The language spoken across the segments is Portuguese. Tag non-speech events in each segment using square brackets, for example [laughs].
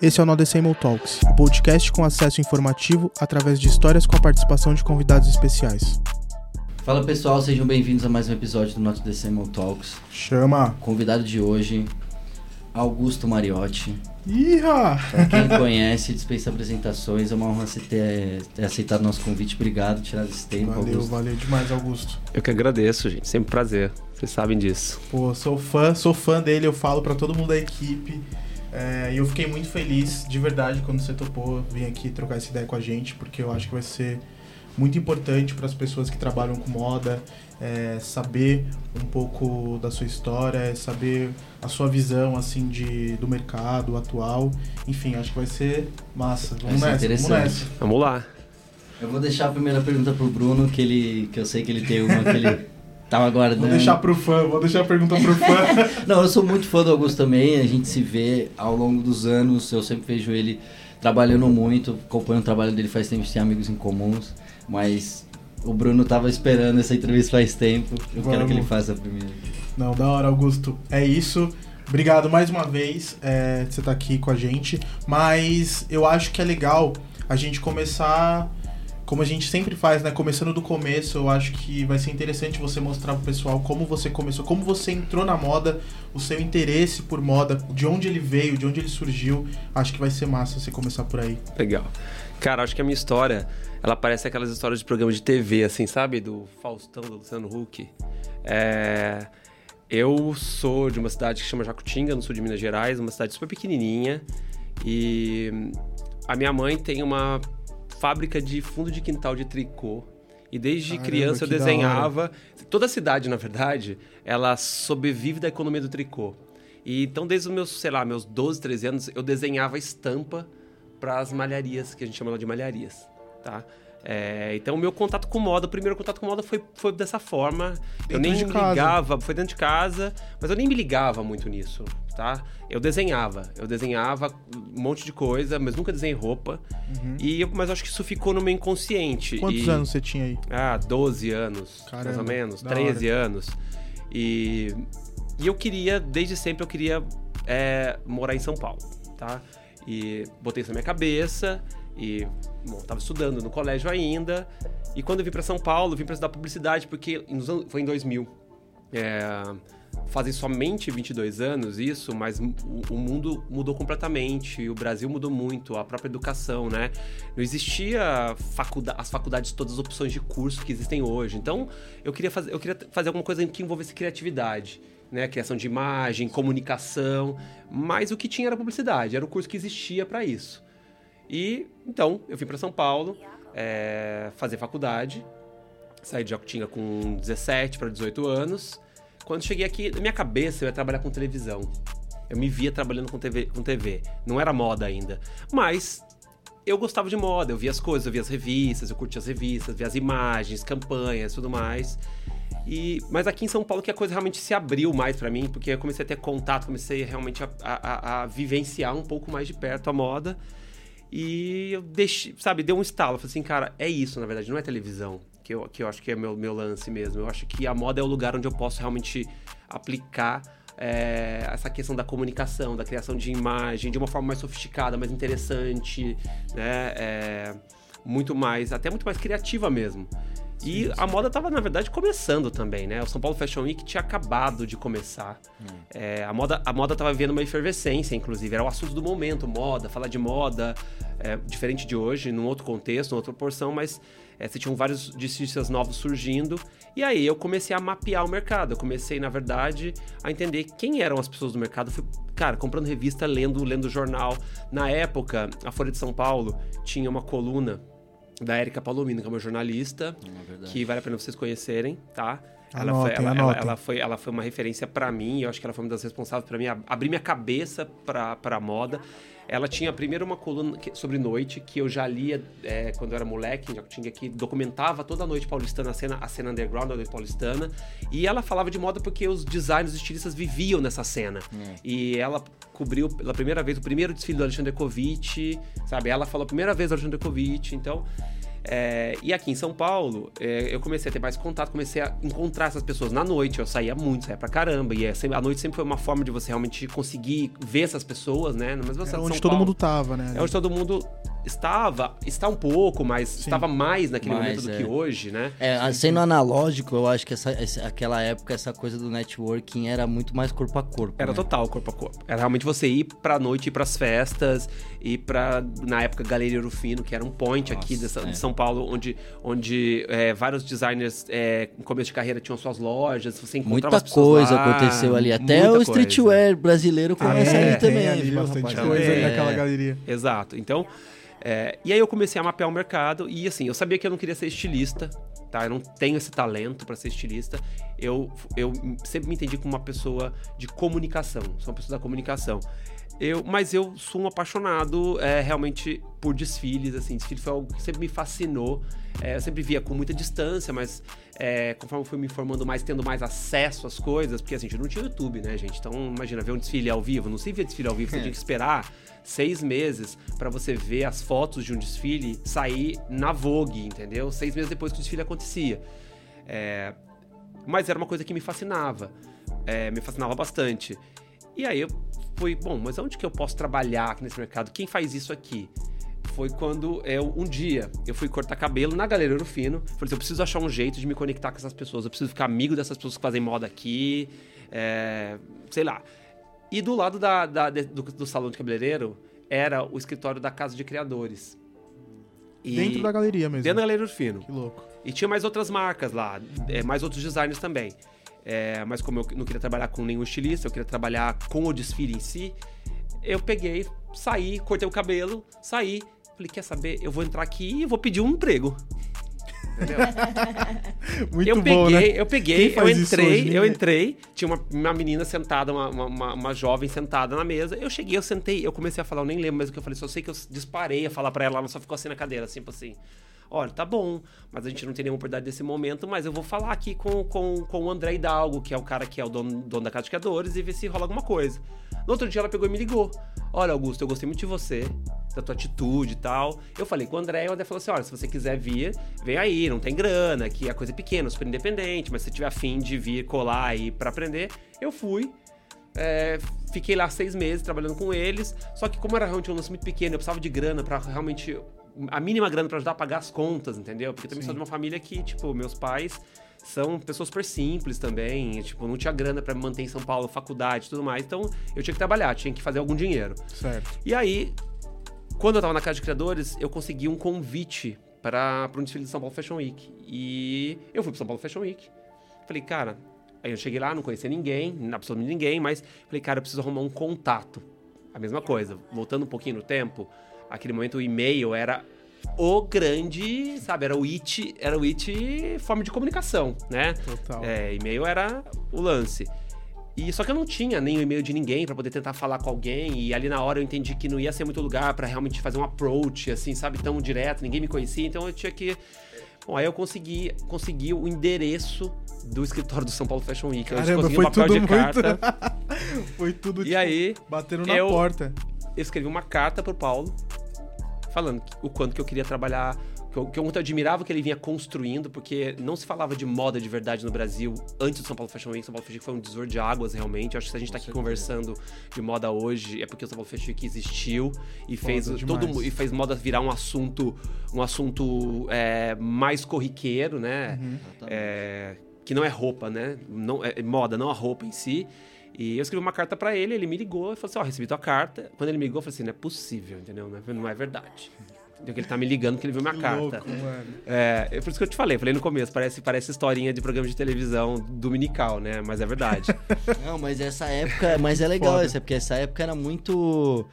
Esse é o No December Talks, um podcast com acesso informativo através de histórias com a participação de convidados especiais. Fala pessoal, sejam bem-vindos a mais um episódio do Not Decimal Talks. Chama! Convidado de hoje, Augusto Mariotti. Iha! Pra quem [laughs] conhece, dispensa apresentações. É uma honra você ter, ter aceitado nosso convite. Obrigado tirar esse tempo, Valeu, Augusto. valeu demais, Augusto. Eu que agradeço, gente. Sempre um prazer. Vocês sabem disso. Pô, sou fã, sou fã dele, eu falo pra todo mundo da equipe. É, E eu fiquei muito feliz, de verdade, quando você topou vir aqui trocar essa ideia com a gente, porque eu acho que vai ser muito importante para as pessoas que trabalham com moda, é, saber um pouco da sua história, saber a sua visão assim de, do mercado atual. Enfim, acho que vai ser massa. Vamos Vai ser nessa, vamos interessante. nessa. Vamos lá. Eu vou deixar a primeira pergunta pro Bruno, que ele, que eu sei que ele tem uma que ele [laughs] tava aguardando. Vou deixar pro fã, vou deixar a pergunta pro fã. [laughs] Não, eu sou muito fã do Augusto também. A gente se vê ao longo dos anos. Eu sempre vejo ele trabalhando muito, acompanhando o trabalho dele faz tempo, tem amigos em comuns. Mas o Bruno tava esperando essa entrevista faz tempo. Eu quero Vamos. que ele faça a primeira. Não, da hora, Augusto. É isso. Obrigado mais uma vez é, de você estar aqui com a gente. Mas eu acho que é legal a gente começar, como a gente sempre faz, né? Começando do começo. Eu acho que vai ser interessante você mostrar pro pessoal como você começou, como você entrou na moda, o seu interesse por moda, de onde ele veio, de onde ele surgiu. Acho que vai ser massa você começar por aí. Legal. Cara, acho que a minha história, ela parece aquelas histórias de programa de TV, assim, sabe? Do Faustão, do Luciano Huck. É... Eu sou de uma cidade que chama Jacutinga, no sul de Minas Gerais, uma cidade super pequenininha. E a minha mãe tem uma fábrica de fundo de quintal de tricô. E desde Caramba, criança eu desenhava. Toda a cidade, na verdade, ela sobrevive da economia do tricô. E então, desde os meus, sei lá, meus 12, 13 anos, eu desenhava estampa para as malharias, que a gente chama de malharias, tá? É, então, o meu contato com moda, o primeiro contato com moda foi, foi dessa forma. eu Dentro nem de me casa. ligava, foi dentro de casa, mas eu nem me ligava muito nisso, tá? Eu desenhava, eu desenhava um monte de coisa, mas nunca desenhei roupa. E eu- mas acho que isso ficou no meu inconsciente. Uhum. Quantos E- anos você tinha aí? ah, 12 anos, mais Caramba, ou menos, da 13 anos. E, e eu queria, desde sempre, eu queria é, morar em São Paulo, tá? E botei isso na minha cabeça e, bom, tava estudando no colégio ainda. E quando eu vim para São Paulo, eu vim para estudar publicidade, porque nos foi em 2000. É, fazem somente 22 anos isso, mas o, mundo mudou completamente, o Brasil mudou muito, a própria educação, né? Não existia faculda as faculdades, todas as opções de curso que existem hoje. Então, eu queria fazer, eu queria fazer alguma coisa que envolvesse criatividade, né? Criação de imagem, comunicação, mas o que tinha era publicidade, era o curso que existia para isso. E então, eu vim para São Paulo é, fazer faculdade, Saí de Jacutinga com 17 para 18 anos. Quando cheguei aqui, na minha cabeça eu ia trabalhar com televisão. Eu me via trabalhando com TV, com TV. Não era moda ainda. Mas eu gostava de moda, eu via as coisas, eu via as revistas, eu curtia as revistas, via as imagens, campanhas, tudo mais. E, mas aqui em São Paulo que a coisa realmente se abriu mais pra mim, porque eu comecei a ter contato, comecei realmente a, a- a- vivenciar um pouco mais de perto a moda. E eu deixei, sabe, deu um estalo. Falei assim, cara, é isso, na verdade, não é televisão. Que eu, que eu acho que é meu, meu lance mesmo. Eu acho que a moda é o lugar onde eu posso realmente aplicar é, essa questão da comunicação, da criação de imagem, de uma forma mais sofisticada, mais interessante, né? É, muito mais, até muito mais criativa mesmo. E a moda tava, na verdade, começando também, né? O São Paulo Fashion Week tinha acabado de começar. É, a, moda, a moda tava vivendo uma efervescência, inclusive. Era o assunto do momento, moda, falar de moda. é, diferente de hoje, num outro contexto, numa outra proporção, mas é, você tinham vários discípulos novos surgindo. E aí eu comecei a mapear o mercado. Eu comecei, na verdade, a entender quem eram as pessoas do mercado. Fui, cara, comprando revista, lendo, lendo jornal. Na época, a Folha de São Paulo tinha uma coluna da Érica Palomino, que é uma jornalista, É verdade. que vale a pena vocês conhecerem, tá? Ela Anotem, foi, ela, ela, ela foi, ela foi uma referência pra mim, eu acho que ela foi uma das responsáveis pra mim ab- abrir minha cabeça pra, pra moda. Ela tinha primeiro uma coluna que- sobre noite, que eu já lia é, quando eu era moleque, já tinha que documentava toda a noite paulistana, a cena, a cena underground da noite paulistana. E ela falava de moda porque os designers, os estilistas viviam nessa cena. E ela cobriu pela primeira vez o primeiro desfile do Alexandre Kovic, sabe? Ela falou a primeira vez do Alexandre Kovic, então É, e aqui em São Paulo, é, eu comecei a ter mais contato, comecei a encontrar essas pessoas na noite. Eu saía muito, saía pra caramba. E é sempre- a noite sempre foi uma forma de você realmente conseguir ver essas pessoas, né? Mas você É de onde São todo Paulo, mundo tava, né? É onde todo mundo estava, está um pouco, mas estava mais naquele Mais, momento do é. que hoje, né? É, sendo analógico, eu acho que essa, essa- aquela época, essa coisa do networking era muito mais corpo a corpo. Era né? total corpo a corpo. Era realmente você ir pra noite, ir pras festas, ir pra, na época, Galeria Rufino, que era um point aqui de, Nossa, São- é. de São Paulo, onde, onde é, vários designers é, em começo de carreira tinham suas lojas, você encontrava Muita coisa lá, aconteceu ali. Até o streetwear brasileiro começa É, ali também, tem ali viu, bastante rapaziada? coisa ali É. naquela galeria. Exato. Então, é, e aí eu comecei a mapear o mercado e assim, eu sabia que eu não queria ser estilista, tá? Eu não tenho esse talento para ser estilista. Eu, eu sempre me entendi como uma pessoa de comunicação, sou uma pessoa da comunicação. Eu, mas eu sou um apaixonado é, realmente por desfiles, assim, desfile foi algo que sempre me fascinou. É, eu sempre via com muita distância, mas é, conforme eu fui me informando mais, tendo mais acesso às coisas, porque assim, a gente não tinha YouTube, né, gente? Então, imagina, ver um desfile ao vivo, não se via desfile ao vivo, você tinha que esperar seis meses pra você ver as fotos de um desfile sair na Vogue, entendeu? Seis meses depois que o desfile acontecia. É, mas era uma coisa que me fascinava, é, me fascinava bastante. E aí eu fui, bom, mas onde que eu posso trabalhar aqui nesse mercado? Quem faz isso aqui? Foi quando eu, um dia, eu fui cortar cabelo na Galeria Urufino. Falei assim, eu preciso achar um jeito de me conectar com essas pessoas. Eu preciso ficar amigo dessas pessoas que fazem moda aqui. é, sei lá. E do lado da, da- do, do salão de cabeleireiro era o escritório da Casa de Criadores. E- Dentro da galeria mesmo. Dentro da Galeria Urufino. Que louco. E tinha mais outras marcas lá, é, mais outros designers também. É, mas como eu não queria trabalhar com nenhum estilista, eu queria trabalhar com o desfile em si, eu peguei, saí, cortei o cabelo, saí. Falei, quer saber? Eu vou entrar aqui e vou pedir um emprego. Entendeu? [laughs] Muito eu bom, peguei, né? eu peguei, eu entrei, hoje, eu né? entrei, tinha uma, uma menina sentada, uma, uma- uma, uma jovem sentada na mesa. Eu cheguei, eu sentei, eu comecei a falar, eu nem lembro mais o que eu falei, só sei que eu disparei a falar pra ela, ela só ficou assim na cadeira, assim, tipo assim. Olha, tá bom, mas a gente não tem nenhuma oportunidade nesse momento, mas eu vou falar aqui com, com, com o André Hidalgo, que é o cara que é o dono, dono da Casa de Criadores, e ver se rola alguma coisa. No outro dia ela pegou e me ligou. Olha, Augusto, eu gostei muito de você, da tua atitude e tal. Eu falei com o André, e o André falou assim: olha, se você quiser vir, vem aí, não tem grana, aqui a coisa é pequena, super independente, mas se tiver afim de vir colar aí pra aprender, eu fui. É, fiquei lá seis meses trabalhando com eles. Só que como era realmente um lance muito pequeno, eu precisava de grana pra realmente. A mínima grana pra ajudar a pagar as contas, entendeu? Porque também sou de uma família que, tipo, meus pais são pessoas super simples também. Tipo, não tinha grana me manter em São Paulo, faculdade e tudo mais. Então eu tinha que trabalhar, tinha que fazer algum dinheiro. Certo. E aí, quando eu tava na Casa de Criadores, eu consegui um convite para um desfile de São Paulo Fashion Week. E eu fui pro São Paulo Fashion Week. Falei, cara, aí eu cheguei lá, não conhecia ninguém, absolutamente ninguém, mas falei, cara, eu preciso arrumar um contato. A mesma coisa, voltando um pouquinho no tempo, aquele momento o e-mail era o grande, sabe, era o it, era o it forma de comunicação, né? Total. É, e-mail era o lance. E só que eu não tinha nem o e-mail de ninguém pra poder tentar falar com alguém e ali na hora eu entendi que não ia ser muito lugar pra realmente fazer um approach assim, sabe, tão direto, ninguém me conhecia, então eu tinha que Bom, aí eu consegui, consegui o endereço do escritório do São Paulo Fashion Week. Eu Caramba, consegui foi um papel tudo de muito. carta. [laughs] Foi tudo E tipo, aí, batendo na eu- porta. Eu escrevi uma carta pro Paulo falando o quanto que eu queria trabalhar, que eu, que eu muito admirava que ele vinha construindo, porque não se falava de moda de verdade no Brasil antes do São Paulo Fashion Week. São Paulo Fashion Week foi um divisor de águas, realmente. Eu acho que se a gente tá aqui conversando de moda hoje, é porque o São Paulo Fashion Week existiu e fez Foda todo demais. mu- e fez moda virar um assunto, um assunto é, mais corriqueiro, né? Uhum. É, que não é roupa, né? Não, é moda, não a roupa em si. E eu escrevi uma carta pra ele, ele me ligou e falou assim: Ó, recebi tua carta. Quando ele me ligou, eu falei assim: não é possível, entendeu? Não é, não é verdade. Entendeu? Que ele tá me ligando porque ele viu minha Que carta. louco, mano. É, é por isso que eu te falei, falei no começo, parece, parece historinha de programa de televisão dominical, né? Mas é verdade. [laughs] Não, mas essa época, mas é legal Foda. essa, porque essa época era muito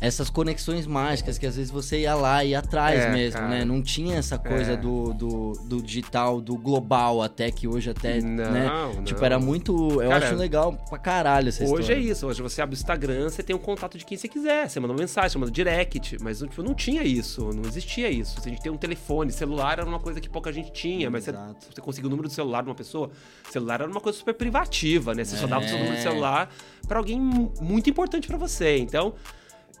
essas conexões mágicas que às vezes você ia lá e ia atrás É, mesmo, cara. né? Não tinha essa coisa É. do, do, do digital, do global até que hoje até, Não, né? não. Tipo, era muito, eu Cara, acho legal pra caralho essa Hoje é história. isso, hoje você abre o Instagram, você tem um contato de quem você quiser, você manda uma mensagem, você manda direct, mas tipo, não tinha isso, não existia isso. A gente tem um telefone, celular era uma coisa que pouca gente tinha, mas você, você conseguia o número do celular de uma pessoa, celular era uma coisa super privativa, né? Você só dava o seu É. número de celular pra alguém mu- muito importante pra você. Então,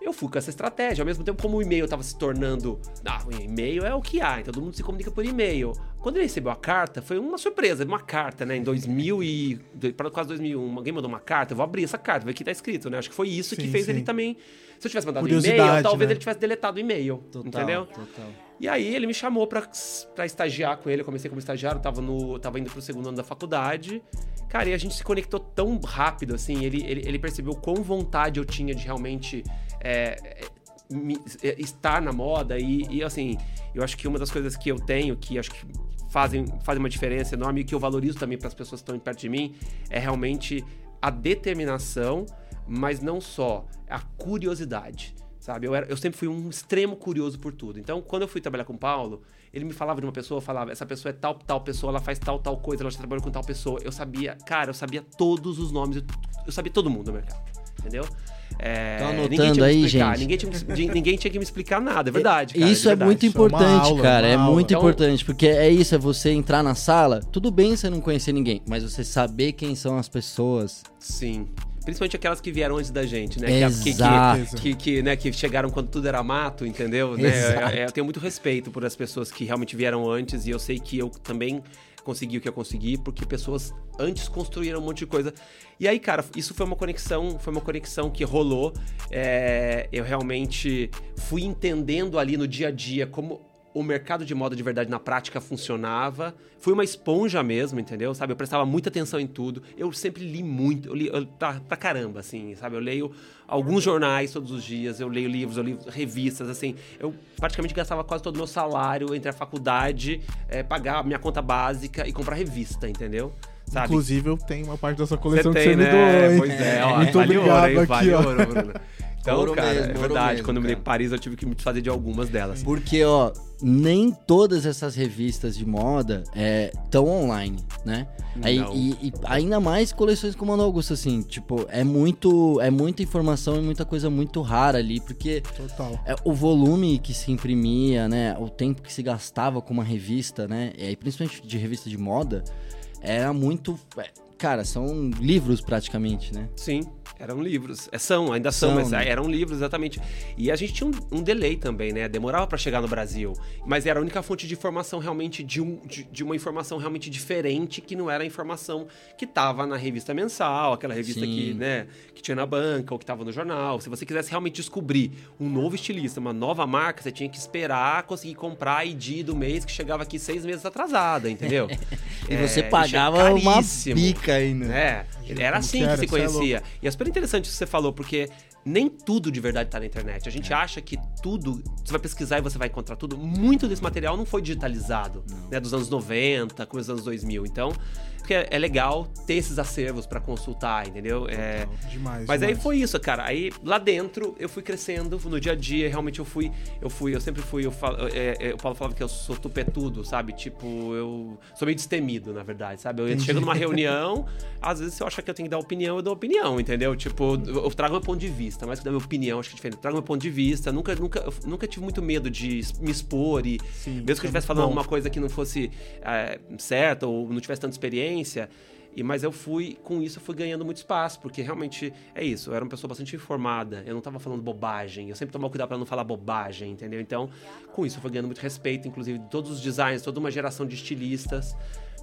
eu fui com essa estratégia. Ao mesmo tempo, como o e-mail estava se tornando. Ah, o e-mail é o que há, então todo mundo se comunica por e-mail. Quando ele recebeu a carta, foi uma surpresa, uma carta, né? Em 2000 e. para quase 2001, alguém mandou uma carta, eu vou abrir essa carta, ver o que tá escrito, né? Acho que foi isso sim, que fez sim. ele também. Se eu tivesse mandado um e-mail, talvez né? ele tivesse deletado o e-mail. Total, entendeu? Total. E aí ele me chamou pra, pra estagiar com ele. Eu comecei como estagiário, tava, no, tava indo pro segundo ano da faculdade. Cara, e a gente se conectou tão rápido, assim. Ele, ele, ele percebeu quão vontade eu tinha de realmente é, é, estar na moda. E, e, assim, eu acho que uma das coisas que eu tenho, que acho que fazem, fazem uma diferença enorme e que eu valorizo também para as pessoas que estão perto de mim, é realmente a determinação, mas não só, a curiosidade sabe? Eu, era, eu sempre fui um extremo curioso por tudo. Então, quando eu fui trabalhar com o Paulo, ele me falava de uma pessoa, falava, essa pessoa é tal, tal pessoa, ela faz tal, tal coisa, ela já trabalhou com tal pessoa. Eu sabia, cara, eu sabia todos os nomes, eu, eu sabia todo mundo no mercado, entendeu? É, Tô anotando aí, gente. Ninguém tinha, ninguém tinha, que me explicar nada, é verdade. Cara, isso é, verdade. é muito importante, aula, cara. É aula. muito então, importante, porque é isso, é você entrar na sala. Tudo bem você não conhecer ninguém, mas você saber quem são as pessoas. Sim. Principalmente aquelas que vieram antes da gente, né? Exato. Que, que, que, que, né, que chegaram quando tudo era mato, entendeu? Né? É, eu tenho muito respeito por as pessoas que realmente vieram antes e eu sei que eu também consegui o que eu consegui porque pessoas antes construíram um monte de coisa. E aí, cara, isso foi uma conexão, foi uma conexão que rolou. É, eu realmente fui entendendo ali no dia a dia como o mercado de moda de verdade na prática funcionava. Fui uma esponja mesmo, entendeu? Sabe? Eu prestava muita atenção em tudo. Eu sempre li muito, eu li eu, pra, pra, caramba, assim, sabe? Eu leio alguns jornais todos os dias, eu leio livros, eu leio revistas, assim. Eu praticamente gastava quase todo o meu salário entre a faculdade, é, pagar a minha conta básica e comprar revista, entendeu? Sabe? Inclusive, eu tenho uma parte dessa coleção você que tem, você né? me doou, hein? Pois é, ó, Muito vale obrigado ouro, hein? Vale aqui, ouro. Então, ouro cara, mesmo, é verdade. Mesmo, quando eu me para Paris, eu tive que me desfazer de algumas delas. Porque, ó, nem todas essas revistas de moda estão é, online, né? Aí, e, e, ainda mais coleções como a Ana Augusto, assim, tipo, é muito, é muita informação e muita coisa muito rara ali, porque Total. É, o volume que se imprimia, né? O tempo que se gastava com uma revista, né? E principalmente de revista de moda, era muito. É, cara, são livros praticamente, né? Sim. Eram livros. É, são, ainda são, são mas né? eram livros, exatamente. E a gente tinha um, um delay também, né? Demorava para chegar no Brasil. Mas era a única fonte de informação realmente, de, um, de, de, uma informação realmente diferente, que não era a informação que tava na revista mensal, aquela revista que, né, que tinha na banca ou que tava no jornal. Se você quisesse realmente descobrir um novo estilista, uma nova marca, você tinha que esperar conseguir comprar a ID do mês que chegava aqui seis meses atrasada, entendeu? [laughs] e é, você pagava uma bica ainda. É, era assim que se é conhecia. E as interessante isso que você falou, porque nem tudo de verdade está na internet. A gente é. acha que tudo, você vai pesquisar e você vai encontrar tudo. Muito desse material não foi digitalizado, né, dos anos 90, começo dos anos 2000. Então, porque é, é legal ter esses acervos para consultar, entendeu? É, demais. Mas demais. aí foi isso, cara. Aí lá dentro eu fui crescendo no dia a dia. Realmente eu fui, eu fui, eu sempre fui. Eu falo, é, é, o Paulo falava que eu sou tupetudo, sabe? Tipo, eu sou meio destemido, na verdade, sabe? Eu Entendi. chego numa reunião, às vezes se eu achar que eu tenho que dar opinião, eu dou opinião, entendeu? Tipo, eu trago meu ponto de vista, mas que dar minha opinião, acho que é diferente. Eu trago meu ponto de vista. Nunca, nunca, nunca tive muito medo de me expor e Sim, mesmo que eu estivesse falando bom. alguma coisa que não fosse é, certa ou não tivesse tanta experiência experiência. E, mas eu fui, com isso, eu fui ganhando muito espaço, porque realmente é isso. Eu era uma pessoa bastante informada, eu não estava falando bobagem. Eu sempre tomava cuidado para não falar bobagem, entendeu? Então, com isso, eu fui ganhando muito respeito, inclusive de todos os designers, toda uma geração de estilistas.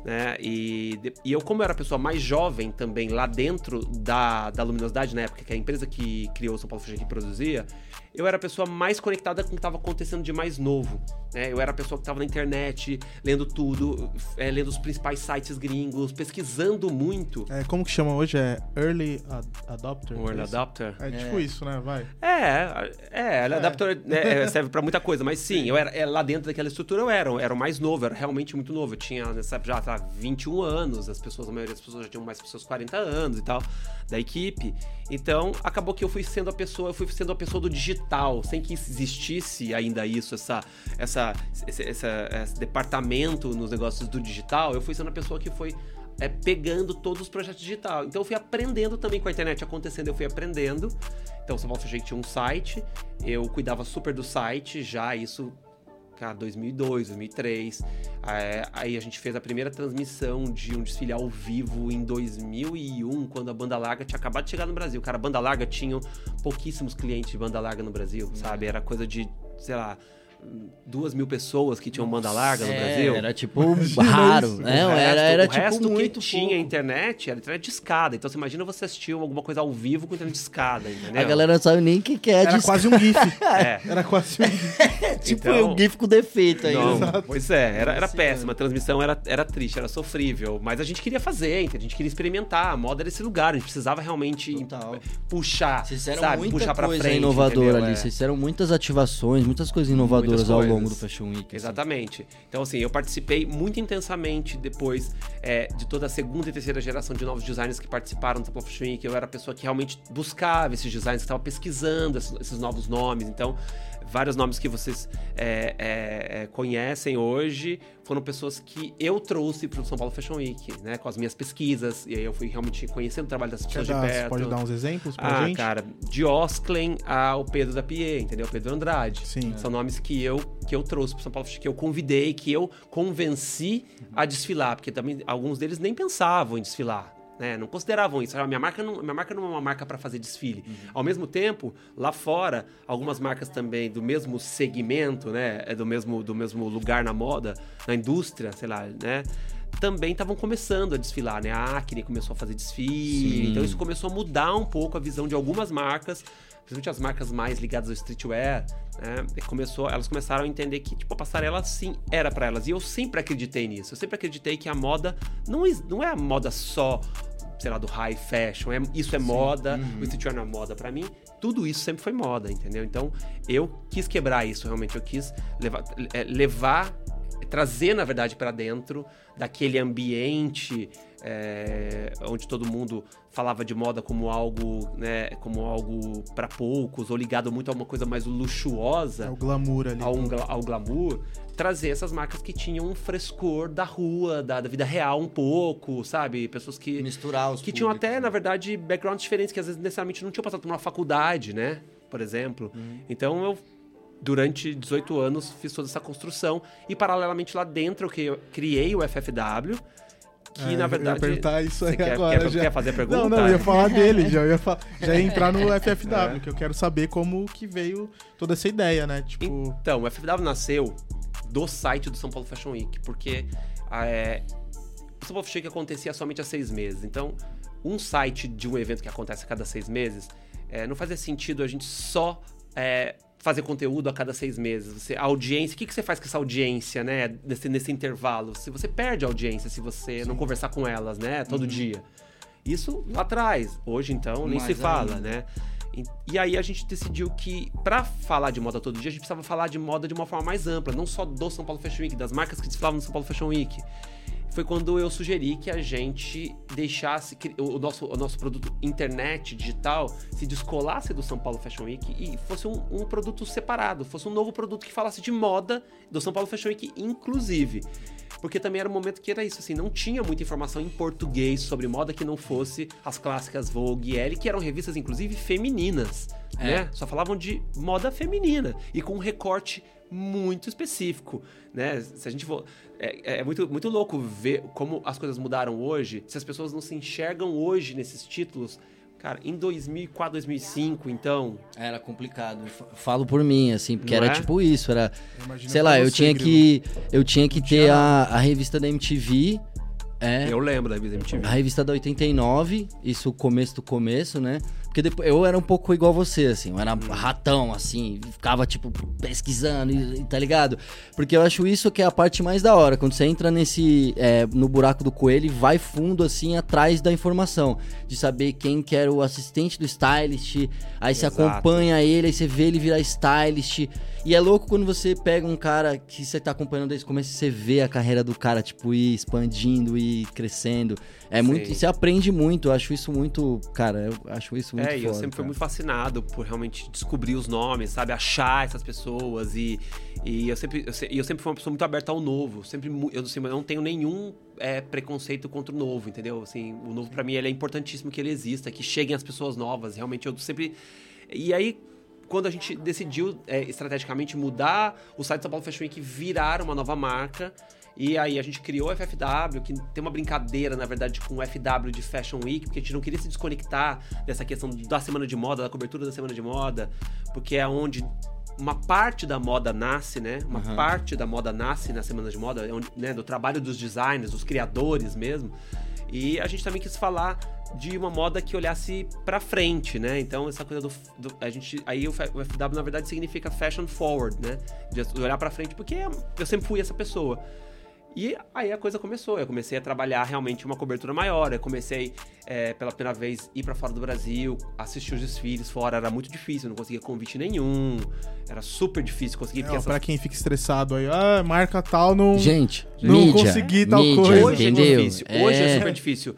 Né? E, e eu, como eu era a pessoa mais jovem também lá dentro da, da Luminosidade, na época que a empresa que criou o São Paulo Fashion que produzia, eu era a pessoa mais conectada com o que estava acontecendo de mais novo. Né? Eu era a pessoa que estava na internet, lendo tudo, é, lendo os principais sites gringos, pesquisando muito. É, como que chama hoje? É Early ad Adopter? Early Adopter? É tipo é. isso, né? Vai. É, é, Early é. Adopter né, é, [laughs] serve para muita coisa, mas sim, eu era é, lá dentro daquela estrutura eu era, eu era o mais novo, eu era realmente muito novo. Eu tinha nessa época já tá, 21 anos, as pessoas, a maioria das pessoas já tinham mais pessoas 40 anos e tal, da equipe. Então, acabou que eu fui sendo a pessoa, eu fui sendo a pessoa do digital, sem que existisse ainda isso, essa, essa, esse, essa, esse departamento nos negócios do digital, eu fui sendo a pessoa que foi é, pegando todos os projetos digital. Então eu fui aprendendo também com a internet acontecendo, eu fui aprendendo. Então, São Paulo Sujeito tinha um site, eu cuidava super do site, já isso cara, 2002, 2003. É, aí a gente fez a primeira transmissão de um desfile ao vivo em 2001, quando a banda larga tinha acabado de chegar no Brasil. Cara, a banda larga tinha pouquíssimos clientes de banda larga no Brasil, sabe? Era coisa de, sei lá, duas mil pessoas que tinham banda larga no É, Brasil. Era tipo [laughs] raro. isso. né? O era resto- era o tipo resto muito que tinha pouco. internet era internet de escada. Então você imagina você assistir alguma coisa ao vivo com internet de escada, entendeu? A galera não sabe nem o que, que é Era quase um GIF. [laughs] É. Era quase um GIF. [laughs] tipo então- um GIF com defeito aí. Não, pois é, era, era Sim, péssima. A transmissão era, era triste, era sofrível. Mas a gente queria fazer, entendeu? a gente queria experimentar. A moda era esse lugar, a gente precisava realmente Total. puxar. Vocês fizeram sabe? muita puxar pra coisa frente. inovadora entendeu? ali. É. Vocês fizeram muitas ativações, muitas coisas inovadoras Muitas ao coisas. longo do Fashion Week. assim. Exatamente. Então, assim, eu participei muito intensamente depois é, de toda a segunda e terceira geração de novos designers que participaram do Fashion Week. Eu era a pessoa que realmente buscava esses designs, que estava pesquisando esses, esses novos nomes. Então, vários nomes que vocês é, é, é, conhecem hoje foram pessoas que eu trouxe para o São Paulo Fashion Week, né? Com as minhas pesquisas. E aí eu fui realmente conhecendo o trabalho Quer pessoas de dar- perto. você pode dar uns exemplos pra Ah, gente? cara, de Osklen ao Pedro da Pie, entendeu? Pedro Andrade. Sim. São nomes que eu, que eu trouxe para São Paulo, que eu convidei, que eu convenci a desfilar, porque também alguns deles nem pensavam em desfilar. Né? Não consideravam isso. A minha marca não, minha marca não é uma marca para fazer desfile. Ao mesmo tempo, lá fora, algumas marcas também do mesmo segmento, né? É do mesmo, do mesmo lugar na moda, na indústria, sei lá, né? Também estavam começando a desfilar, né? A Acne começou a fazer desfile. Sim. Então isso começou a mudar um pouco a visão de algumas marcas, principalmente as marcas mais ligadas ao streetwear, né? Começou, elas começaram a entender que tipo a passarela sim era para elas. E eu sempre acreditei nisso. Eu sempre acreditei que a moda não, não é a moda só sei lá, do high fashion, é, isso é moda, o streetwear não é moda pra mim, tudo isso sempre foi moda, entendeu? Então, eu quis quebrar isso, realmente, eu quis levar, é, levar trazer, na verdade, pra dentro daquele ambiente é, onde todo mundo falava de moda como algo, né, como algo para poucos ou ligado muito a uma coisa mais luxuosa É o glamour ali. ao, gla- ao glamour, trazer essas marcas que tinham um frescor da rua, da, da vida real um pouco, sabe? Pessoas que, Misturar os que tinham públicos, até, né? na verdade, backgrounds diferentes, que às vezes necessariamente não tinham passado por uma faculdade, né? Por exemplo. Uhum. Então eu, durante 18 anos, fiz toda essa construção e, paralelamente, lá dentro, eu cri- criei o FFW. Que É, na eu verdade. ia perguntar isso aí quer, agora. quer, já. quer fazer a pergunta? Não, não, eu ia falar dele já. Eu ia, fa- [laughs] já ia entrar no É. FFW, que eu quero saber como que veio toda essa ideia, né? Tipo, Então, o FW nasceu do site do São Paulo Fashion Week, porque ah, é, o São Paulo Fashion Week acontecia somente há seis meses. Então, um site de um evento que acontece a cada seis meses, é, não fazia sentido a gente só é, fazer conteúdo a cada seis meses. Você, a audiência, o que, que você faz com essa audiência, né? Nesse, nesse intervalo? Se você perde a audiência se você não conversar com elas, né? Todo dia. Isso lá atrás. Hoje, então, nem Mais se fala, ainda. né? E, e aí a gente decidiu que, pra falar de moda todo dia, a gente precisava falar de moda de uma forma mais ampla, não só do São Paulo Fashion Week, das marcas que desfilavam no São Paulo Fashion Week. Foi quando eu sugeri que a gente deixasse o nosso, o nosso produto internet digital se descolasse do São Paulo Fashion Week e fosse um, um produto separado, fosse um novo produto que falasse de moda do São Paulo Fashion Week, inclusive. Porque também era um momento que era isso, assim, não tinha muita informação em português sobre moda que não fosse as clássicas Vogue e Elle, que eram revistas, inclusive, femininas, É. né? Só falavam de moda feminina e com um recorte muito específico, né? Se a gente for... É, é muito, muito louco ver como as coisas mudaram hoje, se as pessoas não se enxergam hoje nesses títulos... Cara, em 2004, 2005, então... Era complicado. Falo por mim, assim, porque Não era é? tipo isso, era... Sei lá, eu tinha que... Eu tinha que ter a, a revista da MTV, é... Eu lembro da MTV. A revista da 89, isso começo do começo, né? Porque depois, eu era um pouco igual você, assim, eu era ratão, assim, ficava, tipo, pesquisando, e, tá ligado? Porque eu acho isso que é a parte mais da hora, quando você entra nesse, é, no buraco do coelho e vai fundo, assim, atrás da informação, de saber quem que era o assistente do stylist, aí você Exato. acompanha ele, aí você vê ele virar stylist, e é louco quando você pega um cara que você tá acompanhando desde o começo, você vê a carreira do cara, tipo, ir expandindo e crescendo. É muito. Você aprende muito, eu acho isso muito. Cara, eu acho isso muito É, e eu foda, sempre fui cara. muito fascinado por realmente descobrir os nomes, sabe? Achar essas pessoas e, e eu sempre eu, eu sempre fui uma pessoa muito aberta ao novo. Sempre eu, assim, eu não tenho nenhum é, preconceito contra o novo, entendeu? Assim, o novo pra mim ele é importantíssimo que ele exista, que cheguem as pessoas novas. Realmente eu sempre e aí quando a gente decidiu é, estrategicamente mudar o site São Paulo Fashion Week virar uma nova marca. E aí a gente criou o FFW, que tem uma brincadeira, na verdade, com o FW de Fashion Week, porque a gente não queria se desconectar dessa questão da semana de moda, da cobertura da semana de moda, porque é onde uma parte da moda nasce, né? Uma Uhum. parte da moda nasce na semana de moda, é né? do trabalho dos designers, dos criadores mesmo. E a gente também quis falar de uma moda que olhasse pra frente, né? Então essa coisa do, do- a gente aí o, FW na verdade significa fashion forward, né? De olhar pra frente porque eu sempre fui essa pessoa. E aí a coisa começou. Eu comecei a trabalhar realmente uma cobertura maior. Eu comecei, é, pela primeira vez, ir pra fora do Brasil, assistir os desfiles fora. Era muito difícil, eu não conseguia convite nenhum. Era super difícil conseguir. Não, essas pra quem fica estressado aí, ah, marca tal, não. Gente, Não mídia, consegui tal mídia, coisa. Hoje entendeu? é difícil. Hoje é, super difícil.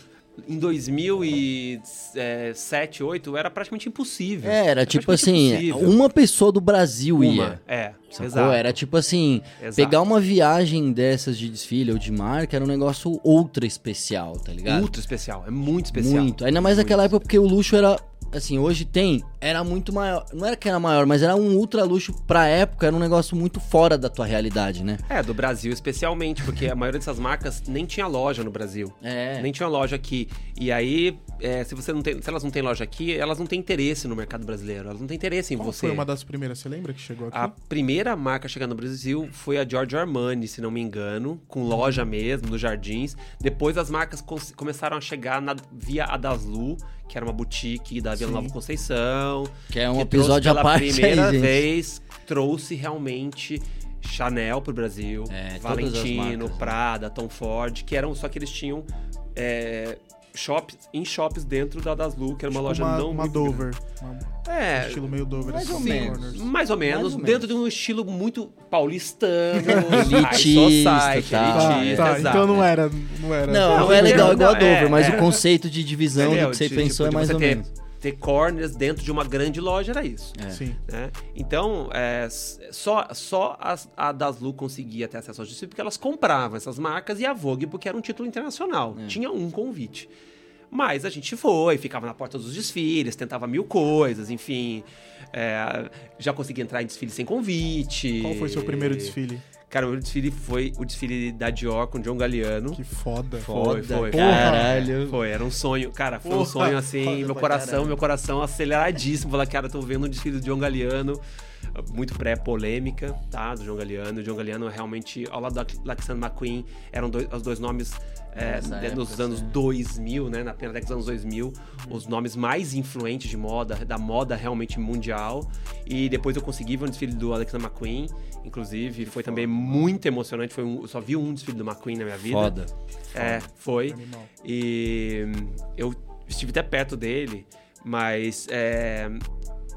Em 2007, 2008, era praticamente impossível. Era tipo praticamente assim, impossível. uma pessoa do Brasil ia. Uma, é, Sacou? exato. Era tipo assim, Exato. pegar uma viagem dessas de desfile ou de marca era um negócio ultra especial, tá ligado? Ultra especial, é muito especial. Muito. Ainda mais naquela época porque o luxo era, assim, hoje tem, era muito maior. Não era que era maior, mas era um ultra luxo pra época, era um negócio muito fora da tua realidade, né? É, do Brasil especialmente, porque a maioria dessas marcas nem tinha loja no Brasil. É. Nem tinha loja aqui. E aí, é, se você não tem, se elas não têm loja aqui, elas não têm interesse no mercado brasileiro. Elas não têm interesse em Qual você. foi uma das primeiras? Você lembra que chegou aqui? A primeira marca a chegar no Brasil foi a Giorgio Armani, se não me engano, com loja mesmo, nos jardins. Depois as marcas começaram a chegar na- via a Daslu, que era uma boutique da Vila Sim. Nova Conceição. Que é um que episódio à pela parte aí, primeira [laughs] gente. vez, trouxe realmente Chanel pro Brasil, É, Valentino, marcas, né? Prada, Tom Ford, que eram só que eles tinham é, shops, em shops dentro da Daslu, que era uma Tipo loja uma, não uma muito Dover. Uma-. É, estilo meio Dover. mais assim, ou Sim. menos. corners. mais ou menos, Mais ou dentro de um estilo muito paulistano, [laughs] Elitista, tá. Tá, elitista, tá, exato. então não era. Não era. Não, Não, não é legal não, igual a não, Dover, é, mas é. o conceito de divisão Entendeu? do que você De- pensou tipo, é mais ou ter, menos. Ter corners dentro de uma grande loja era isso. É. Sim. né? Então, é, só, só as, a Daslu conseguia ter acesso ao desfile porque elas compravam essas marcas e a Vogue porque era um título internacional. É. Tinha um convite. Mas a gente foi, ficava na porta dos desfiles, tentava mil coisas, enfim. é, já consegui entrar em desfile sem convite. Qual foi seu primeiro desfile? Cara, o meu desfile foi o desfile da Dior com o John Galliano. Que foda. Foi, foi. caralho. Foi, era um sonho. Cara, foi um Porra, sonho assim, foda meu coração, caralho. meu coração aceleradíssimo. Falar, cara, tô vendo o desfile do John Galliano. Muito pré-polêmica, tá? Do John Galliano. O John Galliano realmente, ao lado da Alexander McQueen, eram dois, os dois nomes é, de- época, nos anos sim. 2000, né? Na primeira década dos anos 2000, os nomes mais influentes de moda, da moda realmente mundial. E depois eu consegui ver um desfile do Alexander McQueen, inclusive, foi também muito emocionante. Foi um, eu só vi um desfile do McQueen na minha vida. Foda. É, foi. Animal. E eu estive até perto dele, mas é,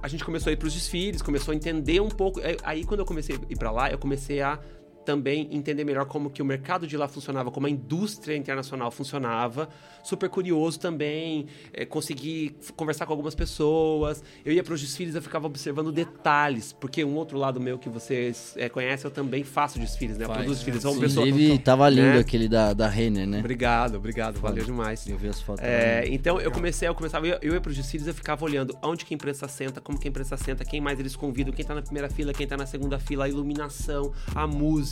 a gente começou a ir pros desfiles, começou a entender um pouco. é, Aí quando eu comecei a ir pra lá, eu comecei a também entender melhor como que o mercado de lá funcionava, como a indústria internacional funcionava. Super curioso também, é, consegui f- conversar com algumas pessoas. Eu ia para os desfiles, eu ficava observando detalhes, porque um outro lado meu que vocês é, conhecem, eu também faço desfiles, né? Eu Faz. produzo desfiles. Sou uma pessoa- Inclusive, tava lindo né? aquele da, da Renner, né? Obrigado, obrigado, Foda. valeu demais. Eu vi as fotos. É, então eu comecei, eu começava, eu, eu ia pros desfiles, eu ficava olhando onde que a imprensa senta, como que a imprensa senta, quem mais eles convidam, quem tá na primeira fila, quem tá na segunda fila, a iluminação, a música,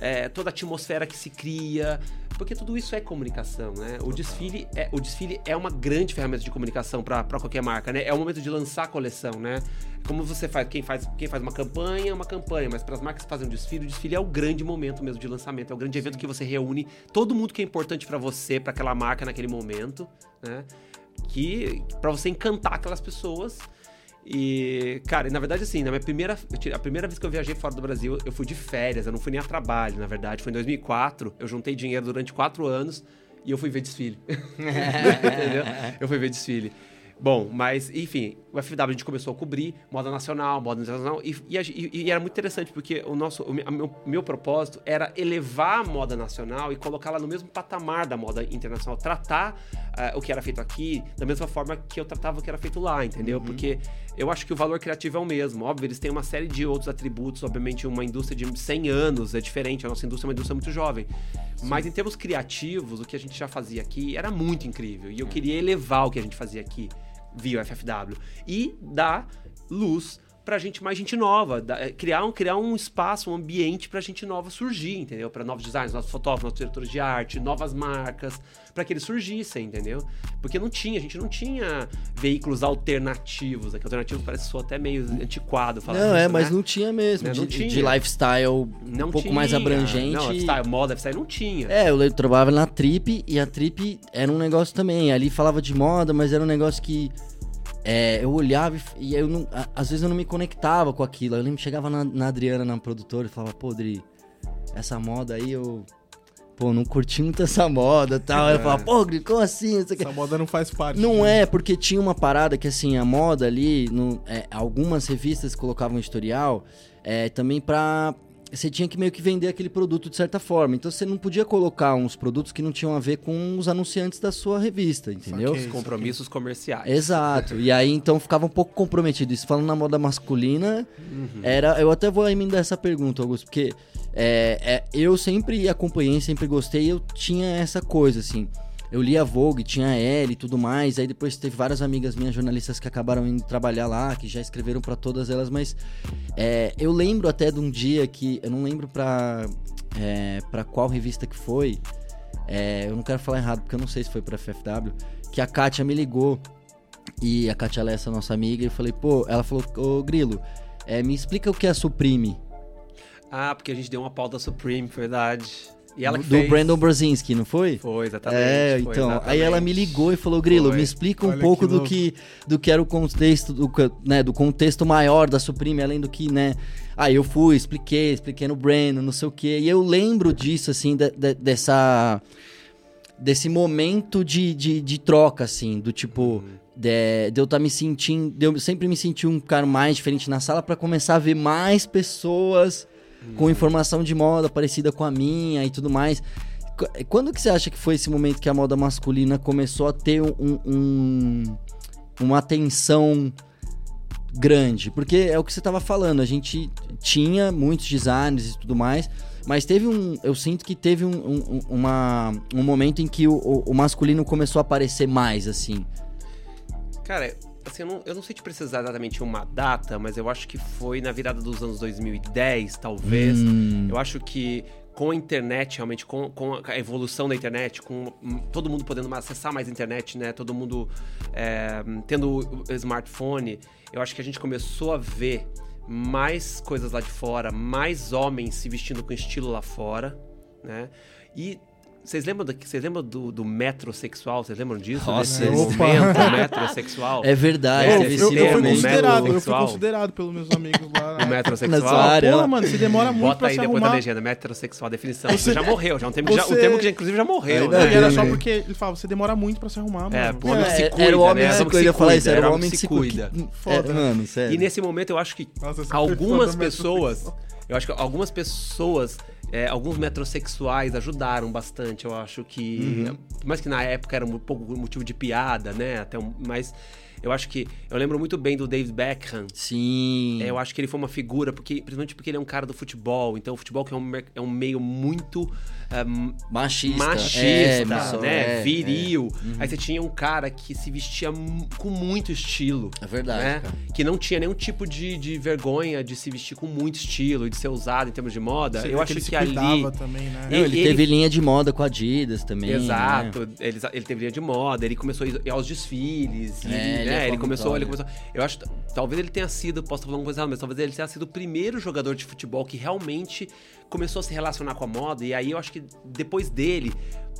é, toda a atmosfera que se cria, porque tudo isso é comunicação, né? O desfile é, o desfile é uma grande ferramenta de comunicação para qualquer marca, né? É o momento de lançar a coleção, né? Como você faz, quem faz, quem faz uma campanha, é uma campanha, mas para as marcas que fazem um desfile, o desfile é o grande momento mesmo de lançamento, é o grande evento que você reúne todo mundo que é importante para você, para aquela marca naquele momento, né? Que para você encantar aquelas pessoas. E, cara, na verdade, assim, na minha primeira, a primeira vez que eu viajei fora do Brasil, eu fui de férias, eu não fui nem a trabalho, na verdade. Foi em 2004, eu juntei dinheiro durante quatro anos e eu fui ver desfile. [laughs] [laughs] Entendeu? Eu fui ver desfile. Bom, mas, enfim, o FW a gente começou a cobrir moda nacional, moda internacional, e, e e- era muito interessante, porque o nosso, o meu, meu, propósito era elevar a moda nacional e colocá-la no mesmo patamar da moda internacional, tratar eh, o que era feito aqui da mesma forma que eu tratava o que era feito lá, entendeu? Porque eu acho que o valor criativo é o mesmo. Óbvio, eles têm uma série de outros atributos, obviamente uma indústria de 100 anos é diferente, a nossa indústria é uma indústria muito jovem. Mas em termos criativos, o que a gente já fazia aqui era muito incrível, e eu queria elevar o que a gente fazia aqui via FFW. E dar luz pra gente mais gente nova, da- é, criar um, criar um espaço, um ambiente pra gente nova surgir, entendeu? Pra novos designers, novos fotógrafos, novos diretores de arte, novas marcas, pra que eles surgissem, entendeu? Porque não tinha, a gente não tinha veículos alternativos, aqui alternativos parece só até meio antiquado falar Não, é, isso, mas né? não tinha mesmo. Né, De, não de tinha. lifestyle Não um pouco tinha. mais abrangente. Não, lifestyle, moda, lifestyle não tinha. É, eu trabalhava na Trip e a Trip era um negócio também. Ali falava de moda, mas era um negócio que é, eu olhava e, eu não, a- às vezes eu não me conectava com aquilo. Eu lembro que chegava na, na Adriana, na produtora, e falava, pô, Dri, essa moda aí eu. Pô, não curti muito essa moda e tal. Ela falava, pô, Gri, como assim? Aqui? Essa moda não faz parte. Não é, porque tinha uma parada que, assim, a moda ali, no- é, algumas revistas colocavam editorial é, também pra. Você tinha que meio que vender aquele produto de certa forma. Então você não podia colocar uns produtos que não tinham a ver com os anunciantes da sua revista, entendeu? Saquei. Compromissos comerciais. Exato. E aí então ficava um pouco comprometido. Isso falando na moda masculina, era. Eu até vou emendar essa pergunta, Augusto, porque é, é, eu sempre acompanhei, sempre gostei, eu tinha essa coisa, assim. Eu li a Vogue, tinha a Elle e tudo mais. Aí depois teve várias amigas minhas jornalistas que acabaram indo trabalhar lá, que já escreveram pra todas elas, mas é, eu lembro até de um dia que. Eu não lembro pra, é, qual revista que foi. É, eu não quero falar errado porque eu não sei se foi pra FFW. Que a Kátia me ligou. E a Kátia Lessa, nossa amiga, e eu falei, pô, ela falou, ô Grilo, é, me explica o que é a Supreme. Ah, porque a gente deu uma pauta Supreme, verdade. E ela que do fez. Brandon Brzezinski, não foi? Foi, exatamente. É, foi, então. exatamente. Aí ela me ligou e falou, Grilo, Foi. me explica um Olha pouco que do que, do que era o contexto, do, que- né, do contexto maior da Supreme, além do que, né? Aí eu fui, expliquei, expliquei no Brandon, não sei o quê. E eu lembro disso, assim, de- de- dessa. Desse momento de, de, de troca, assim, do tipo. De, de eu estar me sentindo. De eu sempre me sentir um cara mais diferente na sala pra começar a ver mais pessoas com informação de moda parecida com a minha e tudo mais. Qu- Quando que você acha que foi esse momento que a moda masculina começou a ter um, um- uma atenção grande? Porque é o que você estava falando, a gente tinha muitos designers e tudo mais, mas teve um. Eu sinto que teve um, um- uma, um momento em que o- o masculino começou a aparecer mais, assim. Cara, assim, eu não, eu não sei te precisar exatamente uma data, mas eu acho que foi na virada dos anos 2010, talvez. Hum, Eu acho que com a internet, realmente, com, com a evolução da internet, com todo mundo podendo acessar mais a internet, né? Todo mundo é, tendo smartphone, eu acho que a gente começou a ver mais coisas lá de fora, mais homens se vestindo com estilo lá fora, né? E vocês lembram, da, vocês lembram do, do metrosexual? Vocês lembram disso? Nossa, Desse Opa. movimento [laughs] metrosexual? é verdade, É, eu, esse eu fui considerado, eu fui considerado pelos meus amigos lá. O metrosexual? Na sua área. Porra, mano, você demora muito Bota pra aí depois da legenda, metrosexual, definição. Você- Você já morreu, já é um termo, que já, Você- um termo que já, inclusive já morreu, Ainda né? Era só porque ele falava, você demora muito pra se arrumar, mano. É, pô, É, homem que se cuida, era o homem né? que se cuida, eu ia falar isso, era o homem que se cuida. Foda. É, mano, sério. E nesse momento eu acho que algumas foda, pessoas, eu acho que algumas pessoas, é, alguns metrosexuais ajudaram bastante, eu acho que, Uhum. mais que na época era um pouco motivo de piada, né, até um, mas eu acho que, eu lembro muito bem do David Beckham, Sim. É, eu acho que ele foi uma figura, porque, principalmente porque ele é um cara do futebol. Então, o futebol que é um, é um meio muito um, Machista. machista, É, né? é, Viril. Aí você tinha um cara que se vestia com muito estilo. É verdade, né? Que não tinha nenhum tipo de, de vergonha de se vestir com muito estilo e de ser usado em termos de moda. Você eu acho ele que, se ali. também, né? Não, ele, ele- teve linha de moda com a Adidas também. né? Exato, ele, ele teve linha de moda, ele começou a ir aos desfiles, e, É, ele né, é ele, começou, ele começou. Eu acho, talvez ele tenha sido, posso estar falando uma coisa errada, mas talvez ele tenha sido o primeiro jogador de futebol que realmente começou a se relacionar com a moda, e aí eu acho que depois dele,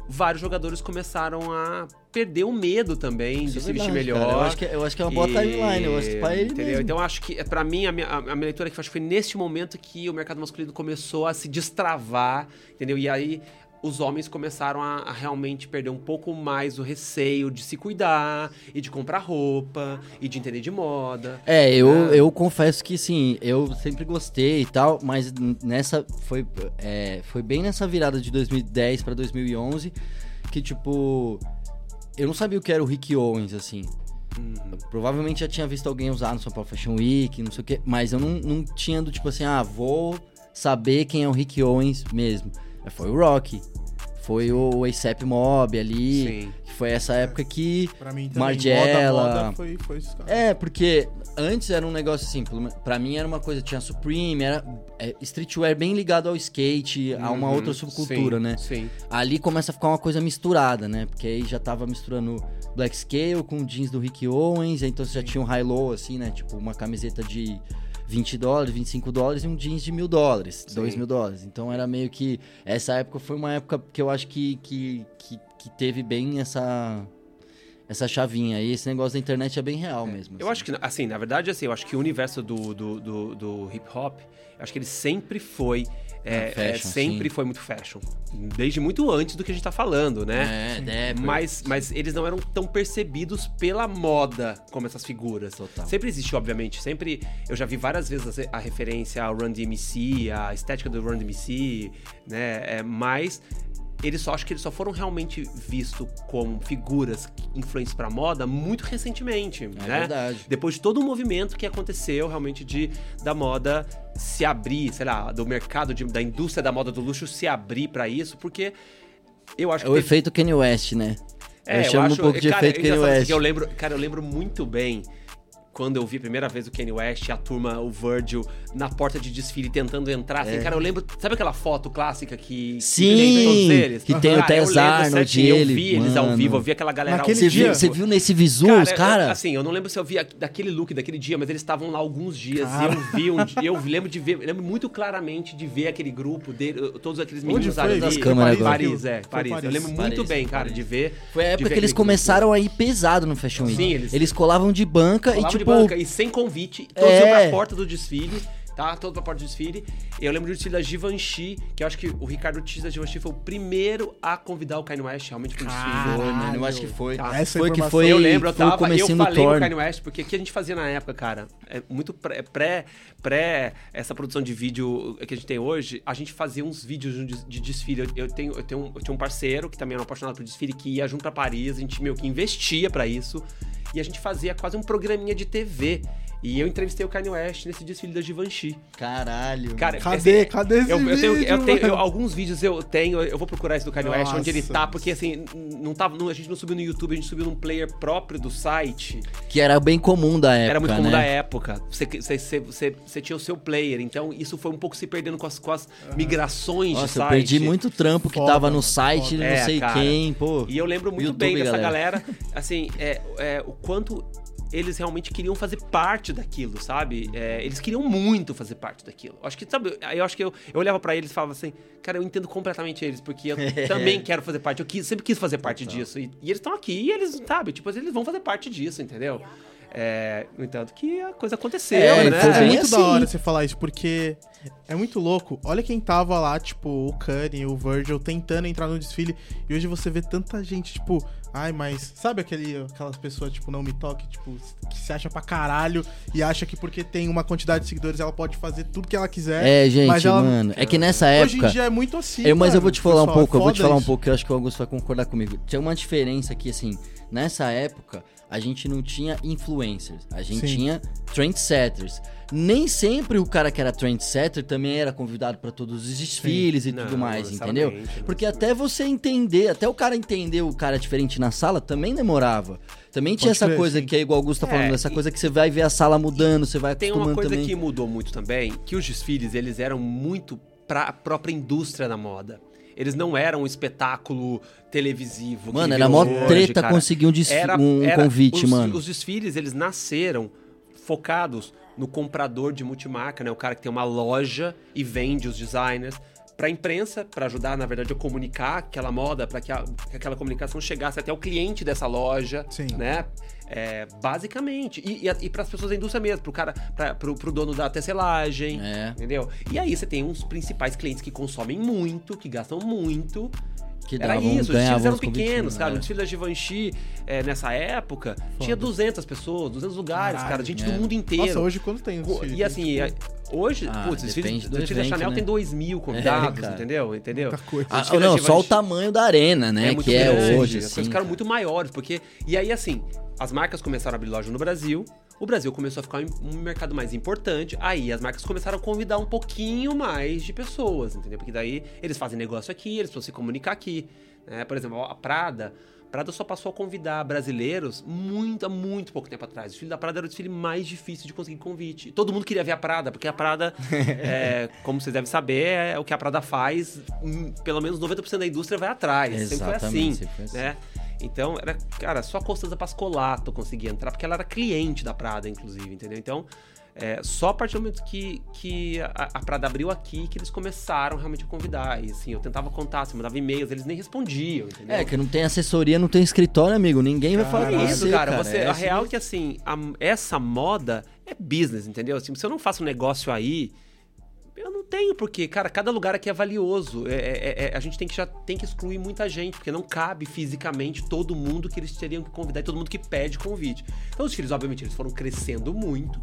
vários jogadores começaram a perder o medo também Isso de é se vestir verdade, melhor. cara. Eu acho, que, eu acho que é uma boa E- timeline. Eu acho que pra ele Entendeu? mesmo. Então eu acho que, pra mim, a minha, a minha leitura é que eu acho que foi nesse momento que o mercado masculino começou a se destravar, entendeu? E aí os homens começaram a, a realmente perder um pouco mais o receio de se cuidar e de comprar roupa e de entender de moda. É, eu, Ah. eu confesso que sim, eu sempre gostei e tal, mas nessa foi, é, foi bem nessa virada de 2010 pra 2011 que tipo eu não sabia o que era o Rick Owens assim. Provavelmente já tinha visto alguém usar no São Paulo Fashion Week, não sei o que, mas eu não, não tinha do tipo assim, ah, vou saber quem é o Rick Owens mesmo. Foi o Rock, foi o ASAP Mob ali, Sim. foi essa época que. Pra mim também, Margiela. moda, moda foi, foi esses caras. É, porque antes era um negócio assim, pra mim era uma coisa, tinha Supreme, era é, streetwear bem ligado ao skate, a uma Uhum, outra subcultura, sim, né? Sim. Ali começa a ficar uma coisa misturada, né? Porque aí já tava misturando Black Scale com jeans do Rick Owens, então você já tinha um high-low, assim, né? Tipo, uma camiseta de 20 dólares, 25 dólares e um jeans de mil dólares, Sim. 2 mil dólares. Então era meio que. Essa época foi uma época que eu acho que, que, que, que teve bem essa. Essa chavinha aí, esse negócio da internet é bem real mesmo. Eu acho que, assim, na verdade, assim, eu acho que o universo do, do, do, do hip hop, acho que ele sempre foi. É, Ah, fashion, é, sempre sim. foi muito fashion. Desde muito antes do que a gente tá falando, né? É, é, Mas, mas eles não eram tão percebidos pela moda como essas figuras. Total. Sempre existiu, obviamente. Sempre. Eu já vi várias vezes a, a referência ao Run DMC, a estética do Run DMC, né? É, mas eles só acho que eles só foram realmente vistos como figuras influentes pra moda muito recentemente, É né? verdade. Depois de todo o movimento que aconteceu realmente de da moda se abrir, sei lá, do mercado de- da indústria da moda do luxo se abrir pra isso, porque eu acho É que o teve- efeito Kanye West, né? é, eu chamo um pouco de cara, efeito é Kanye engraçado West. Eu lembro, cara, eu lembro muito bem quando eu vi a primeira vez o Kanye West e a turma, o Virgil, na porta de desfile tentando entrar. Assim, cara, eu lembro. Sabe aquela foto clássica que. É. Sim, tem todos eles? que tem o Cara, eu Tess lembro Arnold, Eu ele, vi eles ao mano. vivo, eu vi aquela galera Naquele ao Você vivo. viu, você viu nesse Visuals, Cara, cara? eu- assim, eu não lembro se eu vi daquele look daquele dia, mas eles estavam lá alguns dias. Cara. E eu vi um dia, eu lembro de ver, eu lembro muito claramente de ver aquele grupo dele, todos aqueles Onde meninos foi? ali. Das câmeras Paris, é, Foi Paris. Eu Paris. lembro muito Paris, bem, cara, Paris. de ver. Foi a época que eles começaram a ir pesado no Fashion Week. Sim, eles- eles colavam de banca e tipo. Banca e sem convite, todos É. iam pra porta do desfile, tá? Todos pra porta do desfile. Eu lembro do desfile da Givenchy, que eu acho que o Ricardo Ortiz da Givenchy foi o primeiro a convidar o Kanye West realmente pro desfile. Foi, mano, eu acho que foi. Tá. Essa foi que foi. eu lembro, eu tava, eu falei com o. Kanye West, porque o que a gente fazia na época, cara, é muito pré, pré, pré essa produção de vídeo que a gente tem hoje, a gente fazia uns vídeos de, de desfile. Eu, eu tenho, eu, tenho um, eu tinha um parceiro que também era um apaixonado por desfile, que ia junto pra Paris, a gente meio que investia pra isso, e a gente fazia quase um programinha de TV. E eu entrevistei o Kanye West nesse desfile da Givenchy. Caralho. Cara, Cadê? esse- Cadê esse eu, eu tenho, vídeo, eu tenho- eu- alguns vídeos eu tenho, eu vou procurar esse do Kanye West, onde ele Nossa. tá, porque assim, não tava, não- a gente não subiu no YouTube, a gente subiu num player próprio do site. Que era bem comum da época. Era muito comum né? da época. Você, você, você, você, você tinha o seu player, então isso foi um pouco se perdendo com as, com as migrações de Nossa, site. eu perdi muito trampo que Foda, tava no site foda. de não É, sei cara. quem, pô. E eu lembro muito YouTube, bem dessa galera. galera, assim, é, é, o quanto eles realmente queriam fazer parte daquilo, sabe? É, eles queriam muito fazer parte daquilo. Acho que, sabe, eu acho que eu, eu olhava pra eles e falava assim, cara, eu entendo completamente eles, porque eu [laughs] também quero fazer parte, eu quis- sempre quis fazer parte disso. E, e eles estão aqui e eles, sabe, tipo, eles vão fazer parte disso, entendeu? É, no entanto, que a coisa aconteceu, É, né? foi É muito da assim. hora você falar isso, porque é muito louco. Olha quem tava lá, tipo, o Kanye, o Virgil, tentando entrar no desfile. E hoje você vê tanta gente, tipo, ai, mas sabe aquele, aquelas pessoas, tipo, não me toque, tipo, que se acha pra caralho e acha que porque tem uma quantidade de seguidores ela pode fazer tudo que ela quiser. É, gente, mas ela- mano. É que nessa Hoje época. em dia é muito assim. Eu, mas eu mano, vou te falar um pessoal, é pouco, eu vou te falar um isso. pouco, que eu acho que o Augusto vai concordar comigo. Tinha uma diferença que, assim, nessa época, a gente não tinha influencers, a gente Sim. tinha trendsetters. Nem sempre o cara que era trendsetter também era convidado pra todos os desfiles e Não, tudo mais, entendeu? Porque até você entender, até o cara entender o cara diferente na sala também demorava. Também tinha Pode essa crer, coisa sim. que é igual o Augusto tá falando, É, essa e- coisa que você vai ver a sala mudando, você vai Tem acostumando uma coisa também. que mudou muito também, que os desfiles, eles eram muito pra própria indústria da moda. Eles não eram um espetáculo televisivo. Mano, era mó treta cara. conseguir um, Era- um era- convite, os, mano. Os desfiles, eles nasceram focados no comprador de multimarca, né? O cara que tem uma loja e vende os designers pra imprensa, pra ajudar, na verdade, a comunicar aquela moda, pra que, a- que aquela comunicação chegasse até o cliente dessa loja, Sim. né? É, basicamente. E, e, a- e pras pessoas da indústria mesmo, pro cara, pra, pro, pro dono da tecelagem, É. entendeu? E aí você tem uns principais clientes que consomem muito, que gastam muito, Que era davam- isso, os desfiles eram pequenos, cara. né? O desfile da Givenchy, é, nessa época, tinha 200 pessoas, 200 lugares, Caralho, cara. Gente é. do mundo inteiro. Nossa, hoje quando tem desfile? E assim, é, hoje, Ah, putz, desfile, depende desfile da Chanel né? tem 2 mil convidados, É, entendeu? Entendeu? Muita coisa. Ah, da não, só o tamanho da arena, né? muito que é grande, hoje, As assim. coisas ficaram muito maiores, porque... E aí, assim, as marcas começaram a abrir loja no Brasil, o Brasil começou a ficar um um mercado mais importante, aí as marcas começaram a convidar um pouquinho mais de pessoas, entendeu? Porque daí eles fazem negócio aqui, eles precisam se comunicar aqui. né? Por exemplo, a Prada, Prada só passou a convidar brasileiros muito, há muito pouco tempo atrás. O desfile da Prada era o desfile mais difícil de conseguir convite. Todo mundo queria ver a Prada, porque a Prada, [laughs] é, como vocês devem saber, é o que a Prada faz, pelo menos 90% da indústria vai atrás. Sempre foi assim, Exatamente, sempre foi assim. né? Então, era, cara, só a Costanza Pascolato conseguia entrar, porque ela era cliente da Prada, inclusive, entendeu? Então, é, só a partir do momento que, que a, a Prada abriu aqui que eles começaram realmente a convidar. E assim, eu tentava contato, eu mandava e-mails, eles nem respondiam, entendeu? É, que não tem assessoria, não tem escritório, amigo. Ninguém vai falar Cara, É isso, você, cara. Você, É a assim real é que assim, a- essa moda é business, entendeu? Assim, se eu não faço um negócio aí, eu não tenho porque, cara, cada lugar aqui é valioso. É, é- é- a gente tem que já tem que excluir muita gente, porque não cabe fisicamente todo mundo que eles teriam que convidar e todo mundo que pede convite. Então os filhos, obviamente, eles foram crescendo muito.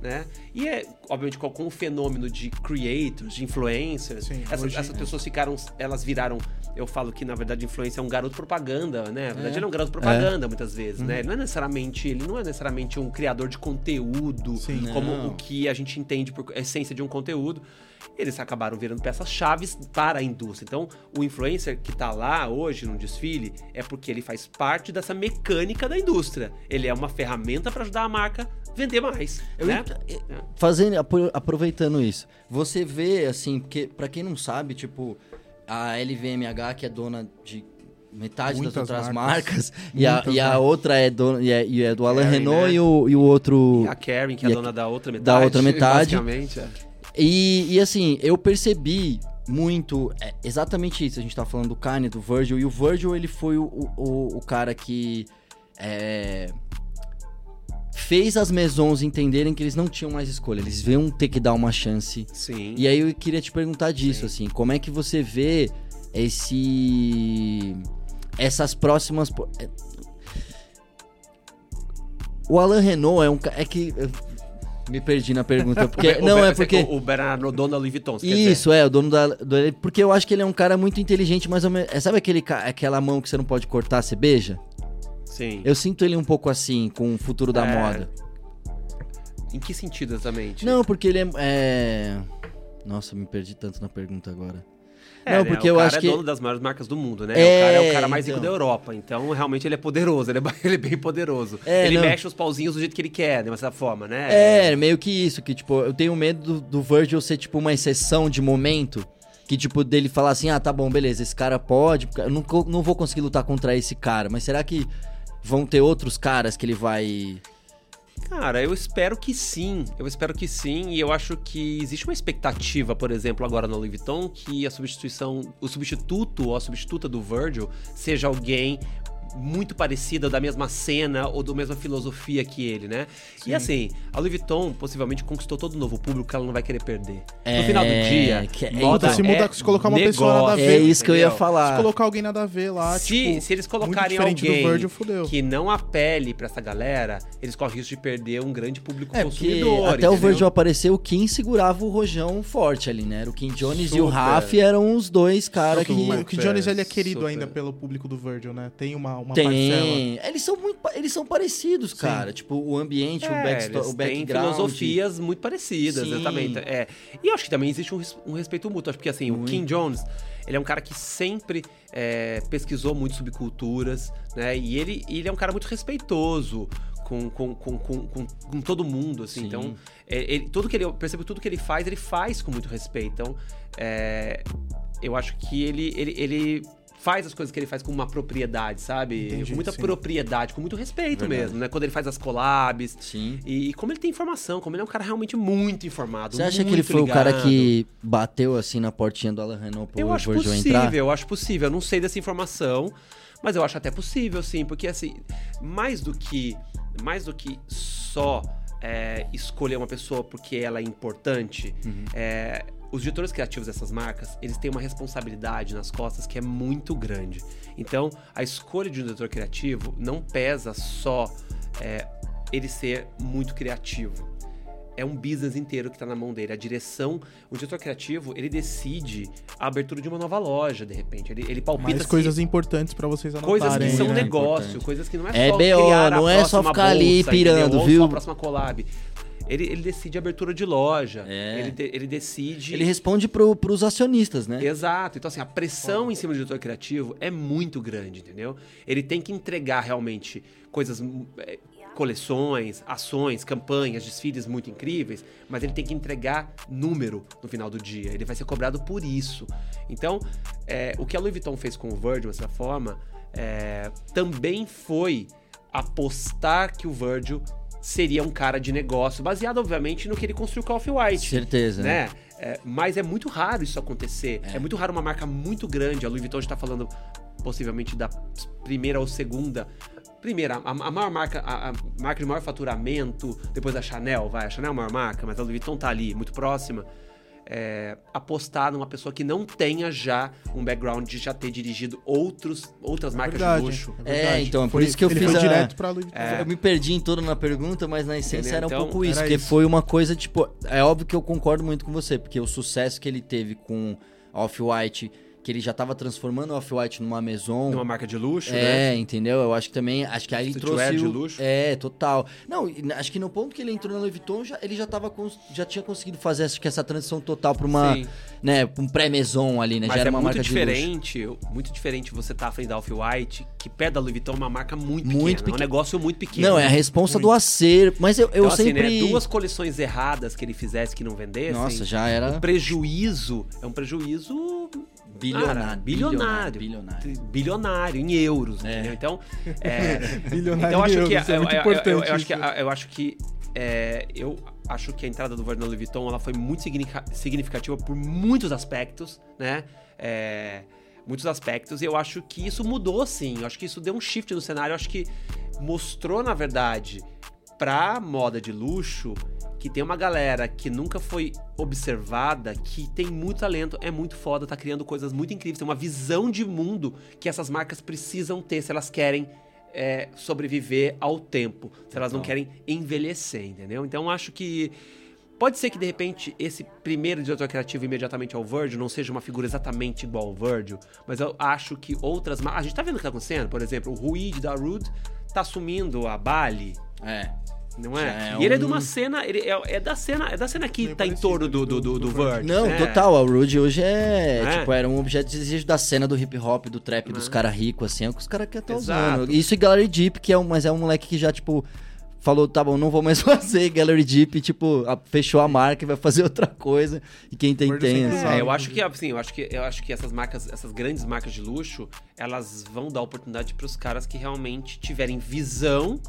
Né? E é, obviamente, com, com o fenômeno de creators, de influencers, Sim, essas, hoje- essas pessoas ficaram, elas viraram, eu falo que na verdade influência é um garoto propaganda, né? Na verdade ele é um garoto propaganda muitas vezes, né? Ele não é necessariamente, ele não é necessariamente um criador de conteúdo, Sim. como Não. o que a gente entende por essência de um conteúdo. Eles acabaram virando peças chaves para a indústria. Então, o influencer que tá lá hoje no desfile é porque ele faz parte dessa mecânica da indústria. Ele é uma ferramenta para ajudar a marca vender mais, Eu né? ent- Fazendo, apro- aproveitando isso, você vê, assim, porque pra quem não sabe, tipo, a LVMH, que é dona de metade Muitas das outras marcas. marcas, e, a, e a outra é, dona, e é, e é do Alain Kering, Renault né? e, o, e o outro... E a Karen, que é a dona da outra metade. outra metade. Basicamente, é. E, e, assim, eu percebi muito é, exatamente isso. A gente tá falando do Kanye, do Virgil, e o Virgil ele foi o, o, o cara que é, fez as Maisons entenderem que eles não tinham mais escolha, eles iam ter que dar uma chance. Sim. E aí eu queria te perguntar disso, assim, como é que você vê esse essas próximas é- o Alain Renault é um é que me perdi na pergunta, [laughs] porque O não Ber- é porque O Bernardo, dono da Louis Vuitton, isso, é, o dono da. Do, porque eu acho que ele é um cara muito inteligente, mas é, sabe aquele, aquela mão que você não pode cortar, você beija? Sim. Eu sinto ele um pouco assim, com o futuro da É, moda. Em que sentido exatamente? Não, porque ele é, é. Nossa, me perdi tanto na pergunta agora. É, não, né, porque o eu cara acho é que. dono das maiores marcas do mundo, né? É, o cara é o cara mais rico então. da Europa. Então, realmente, ele é poderoso. Ele é, [laughs] ele é bem poderoso. É, ele não. mexe os pauzinhos do jeito que ele quer, de uma certa forma, né? É, meio que isso, que tipo, eu tenho medo do, do Virgil ser tipo uma exceção de momento. Que tipo, dele falar assim, ah, tá bom, beleza, esse cara pode, eu não, não vou conseguir lutar contra esse cara, mas será que vão ter outros caras que ele vai. Cara, eu espero que sim. Eu espero que sim. E eu acho que existe uma expectativa, por exemplo, agora na Louis Vuitton, que a substituição, o substituto ou a substituta do Virgil seja alguém muito parecida, da mesma cena ou da mesma filosofia que ele, né? E assim, a Louis Vuitton possivelmente conquistou todo um novo público que ela não vai querer perder. É, no final do dia, que- moda Então, se muda- é se colocar uma pessoa nada a negócio, ver, É isso que eu ia entendeu? Se falar. colocar alguém nada a ver lá, Se, tipo, se eles colocarem alguém do Virgil, fudeu. que não apele pra essa galera, eles correm risco de perder um grande público É, porque consumidor. até o entendeu? Virgil aparecer, o Kim segurava o rojão forte ali, né? Era o Kim Jones e o Super. Raf eram os dois caras que... O que Jones ele é Super, querido super. ainda pelo público do Virgil, né? Tem uma, uma parcela. Tem. Eles são muito. Eles são parecidos, cara. Tipo, o ambiente, o, É, backsto- eles o têm background. filosofias muito parecidas, Sim. exatamente. É. E eu acho que também existe um, um respeito mútuo. Acho porque assim, o Kim Jones, ele é um cara que sempre é, pesquisou muito subculturas, né? E ele, ele é um cara muito respeitoso. Com, com, com, com, com, todo mundo, assim. Sim. Então, é, ele, tudo que ele, eu percebo que tudo que ele faz, ele faz com muito respeito. Então, é, eu acho que ele, ele, ele faz as coisas que ele faz com uma propriedade, sabe? Entendi, com muita sim. propriedade, com muito respeito Verdade. mesmo, né? Quando ele faz as collabs. Sim. E, e como ele tem informação, como ele é um cara realmente muito informado. Você acha que ele foi o cara ligado. que bateu assim na portinha do Alain Renault pro Eu acho possível, entrar? eu acho possível. Eu não sei dessa informação, mas eu acho até possível, sim. Porque, assim, mais do que, mais do que só é, escolher uma pessoa porque ela é importante, Uhum. é, os diretores criativos dessas marcas, eles têm uma responsabilidade nas costas que é muito grande. Então, a escolha de um diretor criativo não pesa só é, ele ser muito criativo. É um business inteiro que tá na mão dele. A direção, o diretor criativo, ele decide a abertura de uma nova loja, de repente. Ele, ele palpita Mais se- coisas importantes pra vocês anotarem. coisas que são né? negócio, Importante. coisas que não é, É só BO, criar a não é só ficar ali bolsa, pirando, entendeu? Ou viu? só a próxima collab. Ele, ele decide abertura de loja. É. Ele, de- ele decide. Ele responde pro, pros acionistas, né? Exato. Então, assim, a pressão em cima do diretor criativo é muito grande, entendeu? Ele tem que entregar realmente coisas, hum, é, coleções, ações, campanhas, desfiles muito incríveis, mas ele tem que entregar número no final do dia. Ele vai ser cobrado por isso. Então, é, o que a Louis Vuitton fez com o Virgil, dessa forma, é, também foi apostar que o Virgil seria um cara de negócio, baseado, obviamente, no que ele construiu com Off-White Certeza, né? né? É, mas é muito raro isso acontecer. É. muito raro uma marca muito grande. A Louis Vuitton está falando possivelmente da primeira ou segunda. Primeira, a, a maior marca, a, a marca de maior faturamento, depois da Chanel, vai. A Chanel é a maior marca, mas a Louis Vuitton tá ali, muito próxima. É, apostar numa pessoa que não tenha já um background de já ter dirigido outros, outras marcas verdade, de luxo. é. É, então, é por Foi- isso que eu fiz a- direto pra Louis. É. Eu me perdi em todo na pergunta, mas na essência Entendeu? era um Então, pouco isso. Porque isso. foi uma coisa, tipo, é óbvio que eu concordo muito com você, porque o sucesso que ele teve com Off-White, que ele já tava transformando a Off-White numa Maison. Numa marca de luxo, né? É, entendeu? Eu acho que também. Acho que aí ele trouxe. de o- luxo. É, total. Não, acho que no ponto que ele entrou na Louis Vuitton, já, ele já, tava já tinha conseguido fazer acho que essa transição total pra uma. Sim. Né, um pré-maison ali, né? Mas já era é uma muito marca de luxo. diferente, muito diferente você tá à frente da Off-White, que perto da Louis Vuitton é uma marca muito pequena. Muito É um pequena. negócio muito pequeno. Não, é a responsa do acervo. Mas eu, eu então, assim, sempre. né, duas coleções erradas que ele fizesse que não vendessem. Nossa, já era. O prejuízo é um prejuízo Bilionário, cara, bilionário, bilionário, bilionário. bilionário em euros, É. entendeu? Então, [laughs] é, Bilionário então eu acho em que euros, é eu, muito eu- eu- importante eu acho que eu acho que é, eu acho que a entrada do Louis Vuitton ela foi muito significa- significativa por muitos aspectos, né? É, muitos aspectos e eu acho que isso mudou sim. Eu acho que isso deu um shift no cenário. Eu acho que mostrou na verdade pra moda de luxo que tem uma galera que nunca foi observada, que tem muito talento, é muito foda, tá criando coisas muito incríveis, tem uma visão de mundo que essas marcas precisam ter se elas querem é, sobreviver ao tempo, se elas não querem envelhecer, entendeu? Então acho que pode ser que de repente esse primeiro diretor criativo imediatamente ao Virgil não seja uma figura exatamente igual ao Virgil, mas eu acho que outras marcas, a gente tá vendo o que tá acontecendo, por exemplo, o Ruid da Rude tá assumindo a Bali, É. não é? É e ele é de um- uma cena, ele é, é da cena, é da cena que Meio tá em torno do, do, do, do, do Virgil. Não, né? total. A Rude hoje é, É. tipo, era um objeto de desejo da cena do hip hop, do trap, dos É. caras ricos, assim, é o que os caras querem estar Exato. usando. Isso e Gallery Deep, que é um, mas é um moleque que já, tipo, falou, tá bom, não vou mais [laughs] fazer Gallery Deep, tipo, a- fechou a marca e vai fazer [laughs] outra coisa. E quem tem, tem. assim. É, eu acho que assim, eu acho que eu acho que essas marcas, essas grandes marcas de luxo, elas vão dar oportunidade para os caras que realmente tiverem visão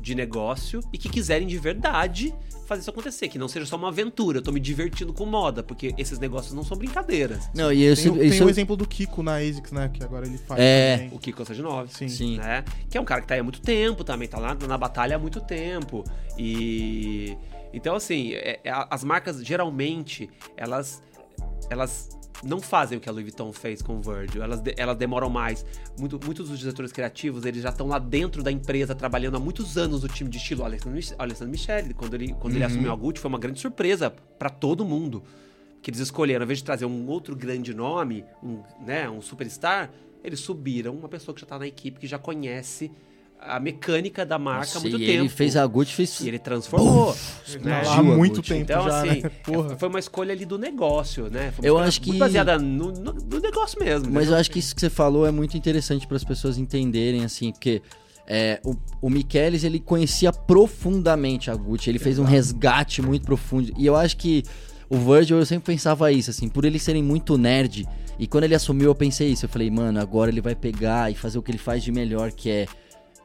de negócio e que quiserem de verdade fazer isso acontecer, que não seja só uma aventura, eu tô me divertindo com moda, porque esses negócios não são brincadeiras. Não, e eu, Tem, tem isso, o exemplo do Kiko na ASICS, né? Que agora ele faz É. também. O Kiko de 9. Sim. Sim. né? Que é um cara que tá aí há muito tempo também, tá lá na batalha há muito tempo. E então assim, é- é- as marcas geralmente elas elas não fazem o que a Louis Vuitton fez com o Virgil, elas, de- elas demoram mais. Muito- muitos dos diretores criativos, eles já estão lá dentro da empresa, trabalhando há muitos anos no time de estilo. O Alessandro, Mich- o Alessandro Michele, quando ele, quando ele Uhum. assumiu a Gucci, foi uma grande surpresa para todo mundo. Que eles escolheram, ao invés de trazer um outro grande nome, um, né, um superstar, eles subiram uma pessoa que já tá na equipe, que já conhece a mecânica da marca Nossa, há muito e tempo. ele fez a Gucci, fez... E ele transformou. Ele né? há muito tempo Então, já, assim, né? Porra. foi uma escolha ali do negócio, né? Foi uma Eu escolha acho que- baseada no, no- no negócio mesmo. Mas né? eu acho que isso que você falou é muito interessante para as pessoas entenderem, assim, porque é, o, o Michelis, ele conhecia profundamente a Gucci, ele fez um resgate muito profundo, e eu acho que o Virgil, eu sempre pensava isso, assim, por eles serem muito nerd, e quando ele assumiu eu pensei isso, eu falei, mano, agora ele vai pegar e fazer o que ele faz de melhor, que é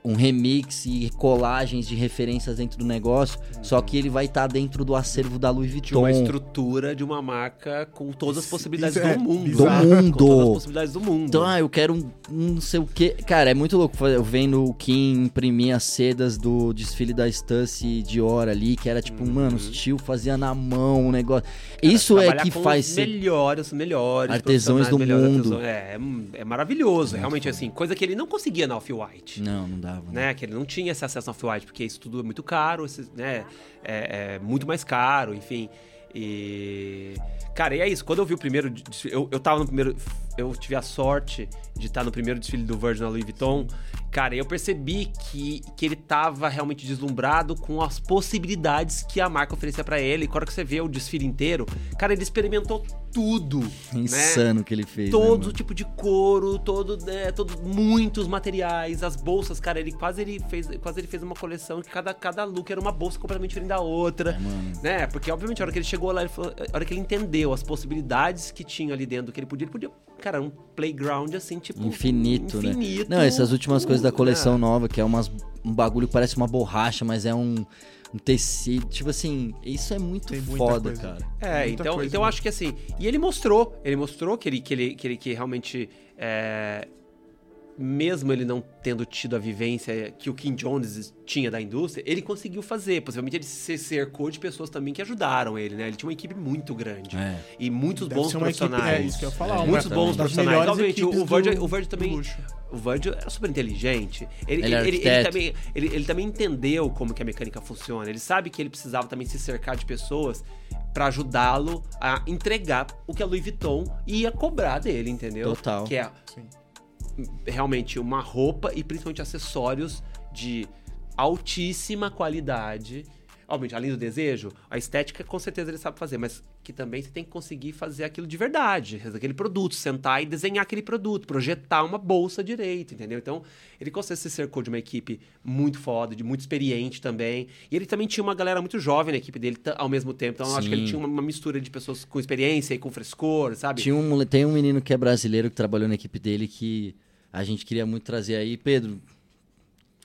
um remix e colagens de referências dentro do negócio, só que ele vai estar dentro do acervo da Louis de Vuitton. uma estrutura de uma marca com todas as possibilidades isso é do mundo. bizarro. Do mundo. Com todas as possibilidades do mundo. Então, ah, eu quero um, um não sei o que. Cara, é muito louco. Eu vendo o Kim imprimir as sedas do desfile da Stussy Dior ali, que era tipo, Uhum. mano, os tio fazia na mão o negócio. Cara, Isso é que com faz os ser. melhores, os melhores Artesãos profissionais, do melhores mundo. artesãos. É, é, é maravilhoso, realmente assim, coisa que ele não conseguia na Off-White. Não, não dava. Né? Né, que ele não tinha esse acesso ao Off-White, porque isso tudo é muito caro, esse- né, é, é muito mais caro, enfim. E. Cara, e é isso. Quando eu vi o primeiro. Eu, eu tava no primeiro eu tive a sorte de estar no primeiro desfile do Virgin na Louis Vuitton. Cara, eu percebi que, que ele tava realmente deslumbrado com as possibilidades que a marca oferecia para ele. E quando você vê o desfile inteiro, cara, ele experimentou tudo. né? Insano que ele fez. todo né, tipo de couro, todo, né, todo muitos materiais, as bolsas, cara, ele quase ele fez, quase ele fez uma coleção que cada, cada look era uma bolsa completamente diferente da outra, É, né? Porque obviamente a hora que ele chegou lá, ele falou- a hora que ele entendeu as possibilidades que tinha ali dentro, que ele podia, ele podia, cara, um playground assim, tipo Infinito, né? infinito, Não, essas últimas coisas da coleção né? nova, que é umas, um bagulho que parece uma borracha, mas é um, um tecido. Tipo assim, isso é muito Tem muita foda, coisa. cara. É, Muita então, coisa então eu mesmo. acho que assim. E ele mostrou, ele mostrou que ele que, ele, que, ele, que realmente. é, mesmo ele não tendo tido a vivência que o Kim Jones tinha da indústria, ele conseguiu fazer. Possivelmente ele se cercou de pessoas também que ajudaram ele, né? Ele tinha uma equipe muito grande. É. E muitos Deve bons ser uma equipe- profissionais. é isso que eu ia falar, É, muitos bons das profissionais. melhores Obviamente, o, equipes o Virgil, do- o Virgil do também. O Virgil era super inteligente. Ele, Ele é ele, ele, também, ele, ele também entendeu como que a mecânica funciona. Ele sabe que ele precisava também se cercar de pessoas pra ajudá-lo a entregar o que a Louis Vuitton ia cobrar dele, entendeu? Total. Que é Sim. Realmente uma roupa e principalmente acessórios de altíssima qualidade. Obviamente, além do desejo, a estética com certeza ele sabe fazer, mas que também você tem que conseguir fazer aquilo de verdade, aquele produto, sentar e desenhar aquele produto, projetar uma bolsa direito, entendeu? Então, ele com certeza se cercou de uma equipe muito foda, de muito experiente também. E ele também tinha uma galera muito jovem na equipe dele ao mesmo tempo. Então, eu acho que ele tinha uma, uma mistura de pessoas com experiência e com frescor, sabe? Tinha um, tem um menino que é brasileiro que trabalhou na equipe dele que a gente queria muito trazer aí. Pedro,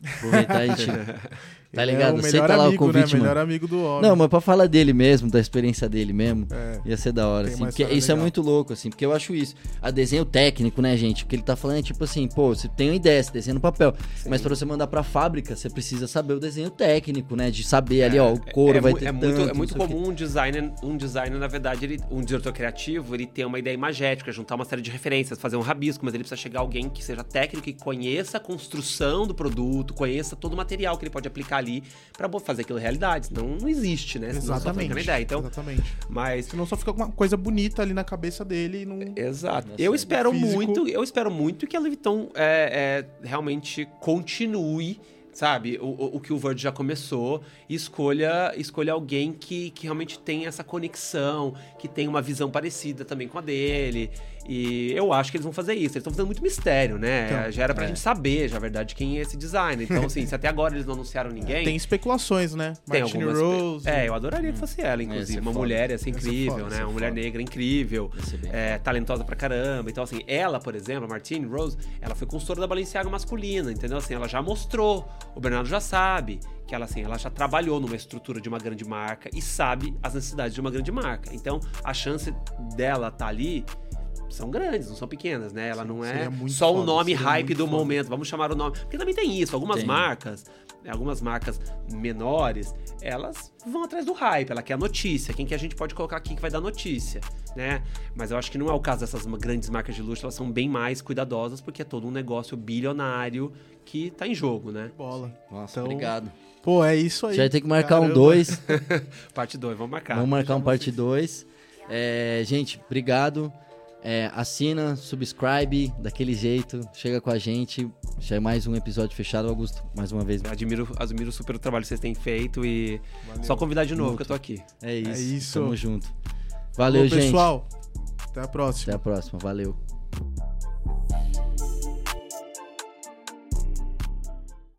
aproveitar e gente. [laughs] Tá Ele ligado? É Aceita lá amigo, o convite, né? mano. Melhor amigo do homem. Não, mas pra falar dele mesmo, da experiência dele mesmo, É. ia ser da hora, assim. Porque isso é legal. muito louco, assim, porque eu acho isso. A desenho técnico, né, gente? O que ele tá falando é tipo assim, pô, você tem uma ideia, você desenha no papel. Mas pra você mandar pra fábrica, você precisa saber o desenho técnico, né? De saber ali, ó, o couro é, vai mu- ter é tanto, muito, é não muito comum um designer, um designer, na verdade, ele, um diretor criativo, ele tem uma ideia imagética, juntar uma série de referências, fazer um rabisco, mas ele precisa chegar alguém que seja técnico e conheça a construção do produto, conheça todo o material que ele pode aplicar ali pra bo- fazer aquilo realidade. Senão não existe, né? Senão Exatamente. na ideia. Então, Exatamente. mas Senão só fica uma coisa bonita ali na cabeça dele e não. Exato. Eu espero físico. muito, eu espero muito que a Louis Vuitton é, é, realmente continue, sabe, o, o- que o Virgil já começou e escolha, escolha alguém que, que realmente tem essa conexão, que tem uma visão parecida também com a dele. E eu acho que eles vão fazer isso. Eles estão fazendo muito mistério, né? Então, já era pra é. gente saber, já, na verdade, quem é esse designer. Então, assim, se até agora eles não anunciaram ninguém. Tem especulações, né? Tem Martini algumas- Rose. É, eu adoraria que fosse ela, inclusive. Uma foda. mulher Ia ser incrível, foda, ia né? Uma mulher foda. negra incrível bem é, talentosa pra caramba. Então, assim, ela, por exemplo, a Martine Rose, ela foi consultora da Balenciaga masculina, entendeu? Assim, ela já mostrou, o Bernardo já sabe que ela, assim, ela já trabalhou numa estrutura de uma grande marca e sabe as necessidades de uma grande marca. Então, a chance dela estar ali são grandes, não são pequenas, né? Ela não é só o foda, nome hype do foda. momento, vamos chamar o nome. Porque também tem isso, algumas Tem. marcas, né, algumas marcas menores, elas vão atrás do hype, ela quer a notícia, quem que a gente pode colocar aqui que vai dar notícia, né? Mas eu acho que não é o caso dessas grandes marcas de luxo, elas são bem mais cuidadosas porque é todo um negócio bilionário que tá em jogo, né? Bola. Nossa, Então, obrigado. Pô, é isso aí. Já vai ter que marcar um Caramba. 2. [laughs] Parte 2, vamos marcar. Vamos marcar um parte 2. gente, obrigado. É, assina, subscribe, daquele jeito. Chega com a gente. Já é mais um episódio fechado, Augusto. Mais uma vez. Admiro, admiro super o trabalho que vocês têm feito e Valeu. só convidar de novo Muito. que eu tô aqui. É isso. isso. Tamo junto. Valeu, Ô, gente. pessoal. Até a próxima. Até a próxima. Valeu.